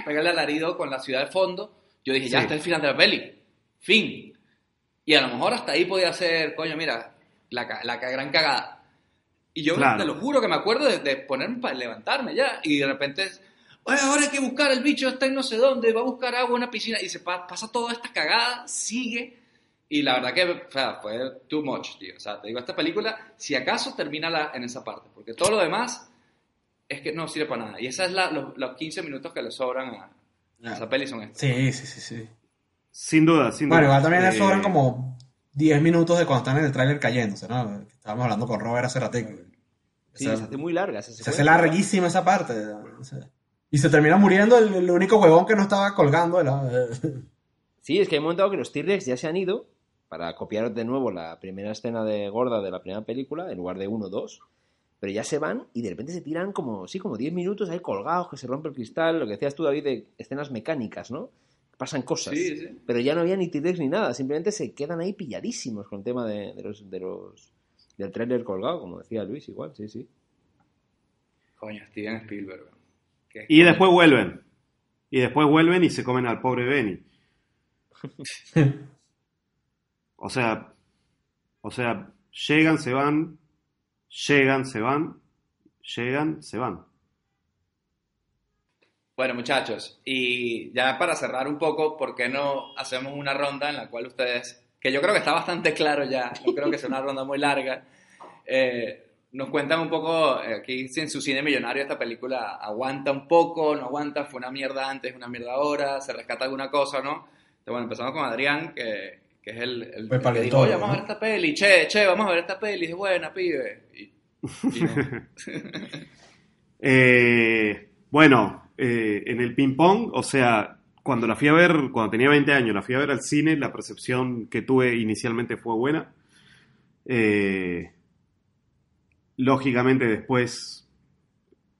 pega el alarido con la ciudad de fondo. Yo dije, ya Sí. está el final de la peli. Fin. Y a lo mejor hasta ahí podía ser, coño, mira, la, la gran cagada. Y yo Claro. te lo juro que me acuerdo de, de ponerme para levantarme ya. Y de repente, es, "Oye, ahora hay que buscar el bicho, está en no sé dónde, va a buscar agua en una piscina. Y se pa- pasa toda esta cagada, sigue. Y la verdad que o sea, fue too much, tío. O sea, te digo, esta película, si acaso termina la, en esa parte. Porque todo lo demás es que no sirve para nada. Y esa es la, los, los 15 minutos que le sobran a, a esa peli son estos. Sí, sí, sí, sí. Sin duda, sin Bueno, duda. igual también le Eh, sobran como 10 minutos de cuando están en el tráiler cayéndose, ¿no? Estábamos hablando con Robert hace ratito. Sí, O sea, se hace muy larga esa Se hace secuencia. larguísima esa parte. o sea, y se termina muriendo el, el único huevón que no estaba colgando. la- Sí, es que hay un momento que los T-Rex ya se han ido para copiar de nuevo la primera escena de gorda de la primera película, en lugar de uno o dos. Pero ya se van y de repente se tiran como, sí, como 10 minutos ahí colgados, que se rompe el cristal, lo que decías tú, David, de escenas mecánicas, ¿no? Pasan cosas. Sí, sí. Pero ya no había ni T-Rex ni nada, simplemente se quedan ahí pilladísimos con el tema de, de los, de los del tráiler colgado, como decía Luis, igual, sí, sí. Coño, Steven Spielberg. Y coño. después vuelven. Y después vuelven y se comen al pobre Benny. <laughs> O sea, o sea, llegan, se van, llegan, se van, llegan, se van. Bueno, muchachos, y ya para cerrar un poco, ¿por qué no hacemos una ronda en la cual ustedes, que yo creo que está bastante claro ya, no creo que sea una ronda muy larga, eh, nos cuentan un poco, eh, aquí en su cine millonario esta película aguanta un poco, no aguanta, fue una mierda antes, una mierda ahora, se rescata alguna cosa, ¿no? Bueno, empezamos con Adrián, que, que es el, el, Pues que el dijo, oye, vamos a ver esta peli, che, che, vamos a ver esta peli, es buena, pibe. Y, y no. <laughs> Eh, bueno, eh, en el ping-pong, o sea, cuando la fui a ver, cuando tenía 20 años, la fui a ver al cine, la percepción que tuve inicialmente fue buena. Eh, lógicamente después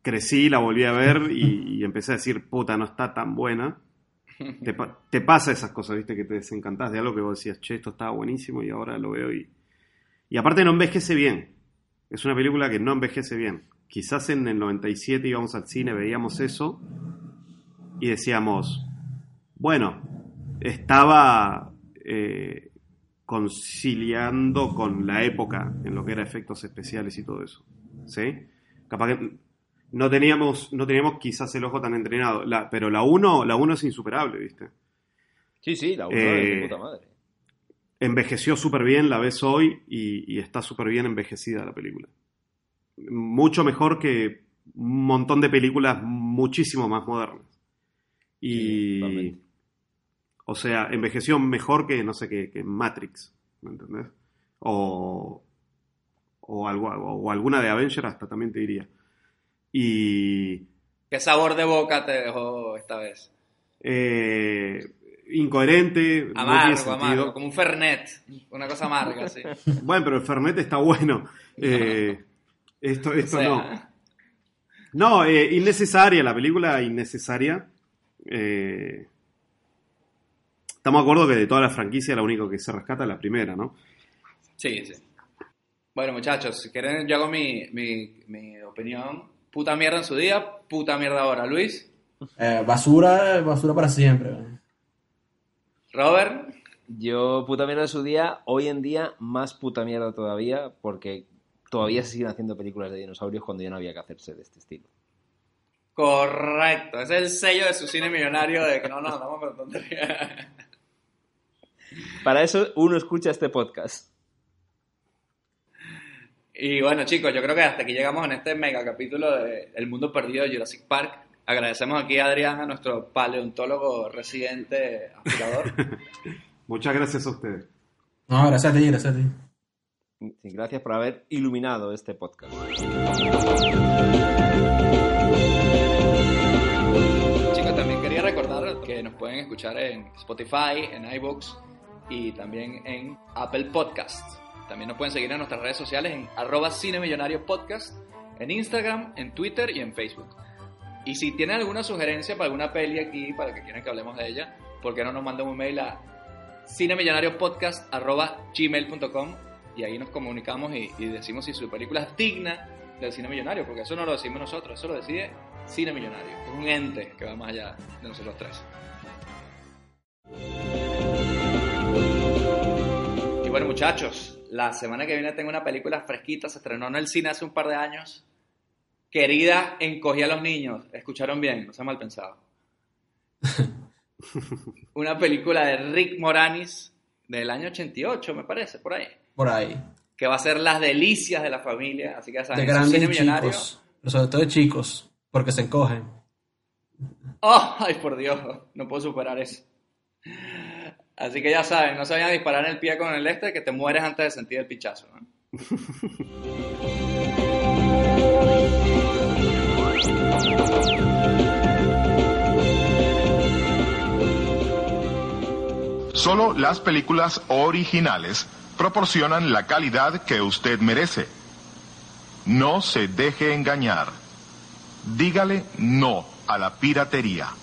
crecí, la volví a ver y, y empecé a decir, puta, no está tan buena. <laughs> Te, pa- te pasa esas cosas, viste, que te desencantás de algo que vos decías, che, esto estaba buenísimo y ahora lo veo y... Y aparte no envejece bien. Es una película que no envejece bien. Quizás en el 97 íbamos al cine, veíamos eso y decíamos, bueno, estaba eh, conciliando con la época en lo que era efectos especiales y todo eso. ¿Sí? Capaz que no teníamos, no teníamos quizás el ojo tan entrenado, La- pero la 1 la uno es insuperable, ¿viste? Sí, sí, la uno Eh, es de puta madre. envejeció súper bien, la ves hoy y, y está súper bien envejecida la película. Mucho mejor que un montón de películas muchísimo más modernas. Y. o sea, envejeció mejor que, no sé, que, que Matrix, ¿me entendés? O. O, algo, o alguna de Avenger, hasta también te diría. Y. ¿Qué sabor de boca te dejó esta vez? eh, incoherente, no Amargo, sentido. amargo, como un Fernet, una cosa amarga, sí. <laughs> Bueno, pero el Fernet está bueno. <laughs> Eh, esto esto O sea, no. No, eh, innecesaria, la película innecesaria. Eh, estamos de acuerdo que de toda la franquicia la único que se rescata es la primera, ¿no? Sí, sí. Bueno, muchachos, si quieren, yo hago mi, mi, mi opinión. Puta mierda en su día, puta mierda ahora. Luis, Eh, basura, basura para siempre. Robert, Yo, puta mierda de su día, hoy en día, más puta mierda todavía, porque todavía se siguen haciendo películas de dinosaurios cuando ya no había que hacerse de este estilo. correcto. Es el sello de su cine millonario de que no nos andamos con tonterías. Para eso uno escucha este podcast. Y bueno, chicos, yo creo que hasta aquí llegamos en este mega capítulo de El mundo perdido de Jurassic Park. Agradecemos aquí a Adrián, a nuestro paleontólogo residente aspirador. <laughs> Muchas gracias a ustedes. No, gracias a ti, gracias a ti. Sí, gracias por haber iluminado este podcast. Chicos, también quería recordar que nos pueden escuchar en Spotify, en iBooks y también en Apple Podcasts. También nos pueden seguir en nuestras redes sociales en arroba cinemillonario podcast, en Instagram, en Twitter y en Facebook. Y si tienen alguna sugerencia para alguna peli aquí, para que quieran que hablemos de ella, ¿por qué no nos mandan un mail a cinemillonariopodcast.gmail.com y ahí nos comunicamos y, y decimos si su película es digna del cine millonario, porque eso no lo decimos nosotros, eso lo decide Cine Millonario, es un ente que va más allá de nosotros tres. Y bueno, muchachos, la semana que viene tengo una película fresquita, se estrenó en el cine hace un par de años. Querida, encogí a los niños. Escucharon bien, no se mal pensado. <laughs> Una película de Rick Moranis del año 88, me parece, por ahí. Por ahí. Que va a ser las delicias de la familia. Así que ya saben, De grandes cine millonario. chicos. Pero sobre todo de chicos. Porque se encogen. ¡Oh! ¡Ay, por Dios! No puedo superar eso. Así que ya saben, no se vayan a disparar en el pie con el este que te mueres antes de sentir el pichazo. Solo las películas originales proporcionan la calidad que usted merece. No se deje engañar. Dígale no a la piratería.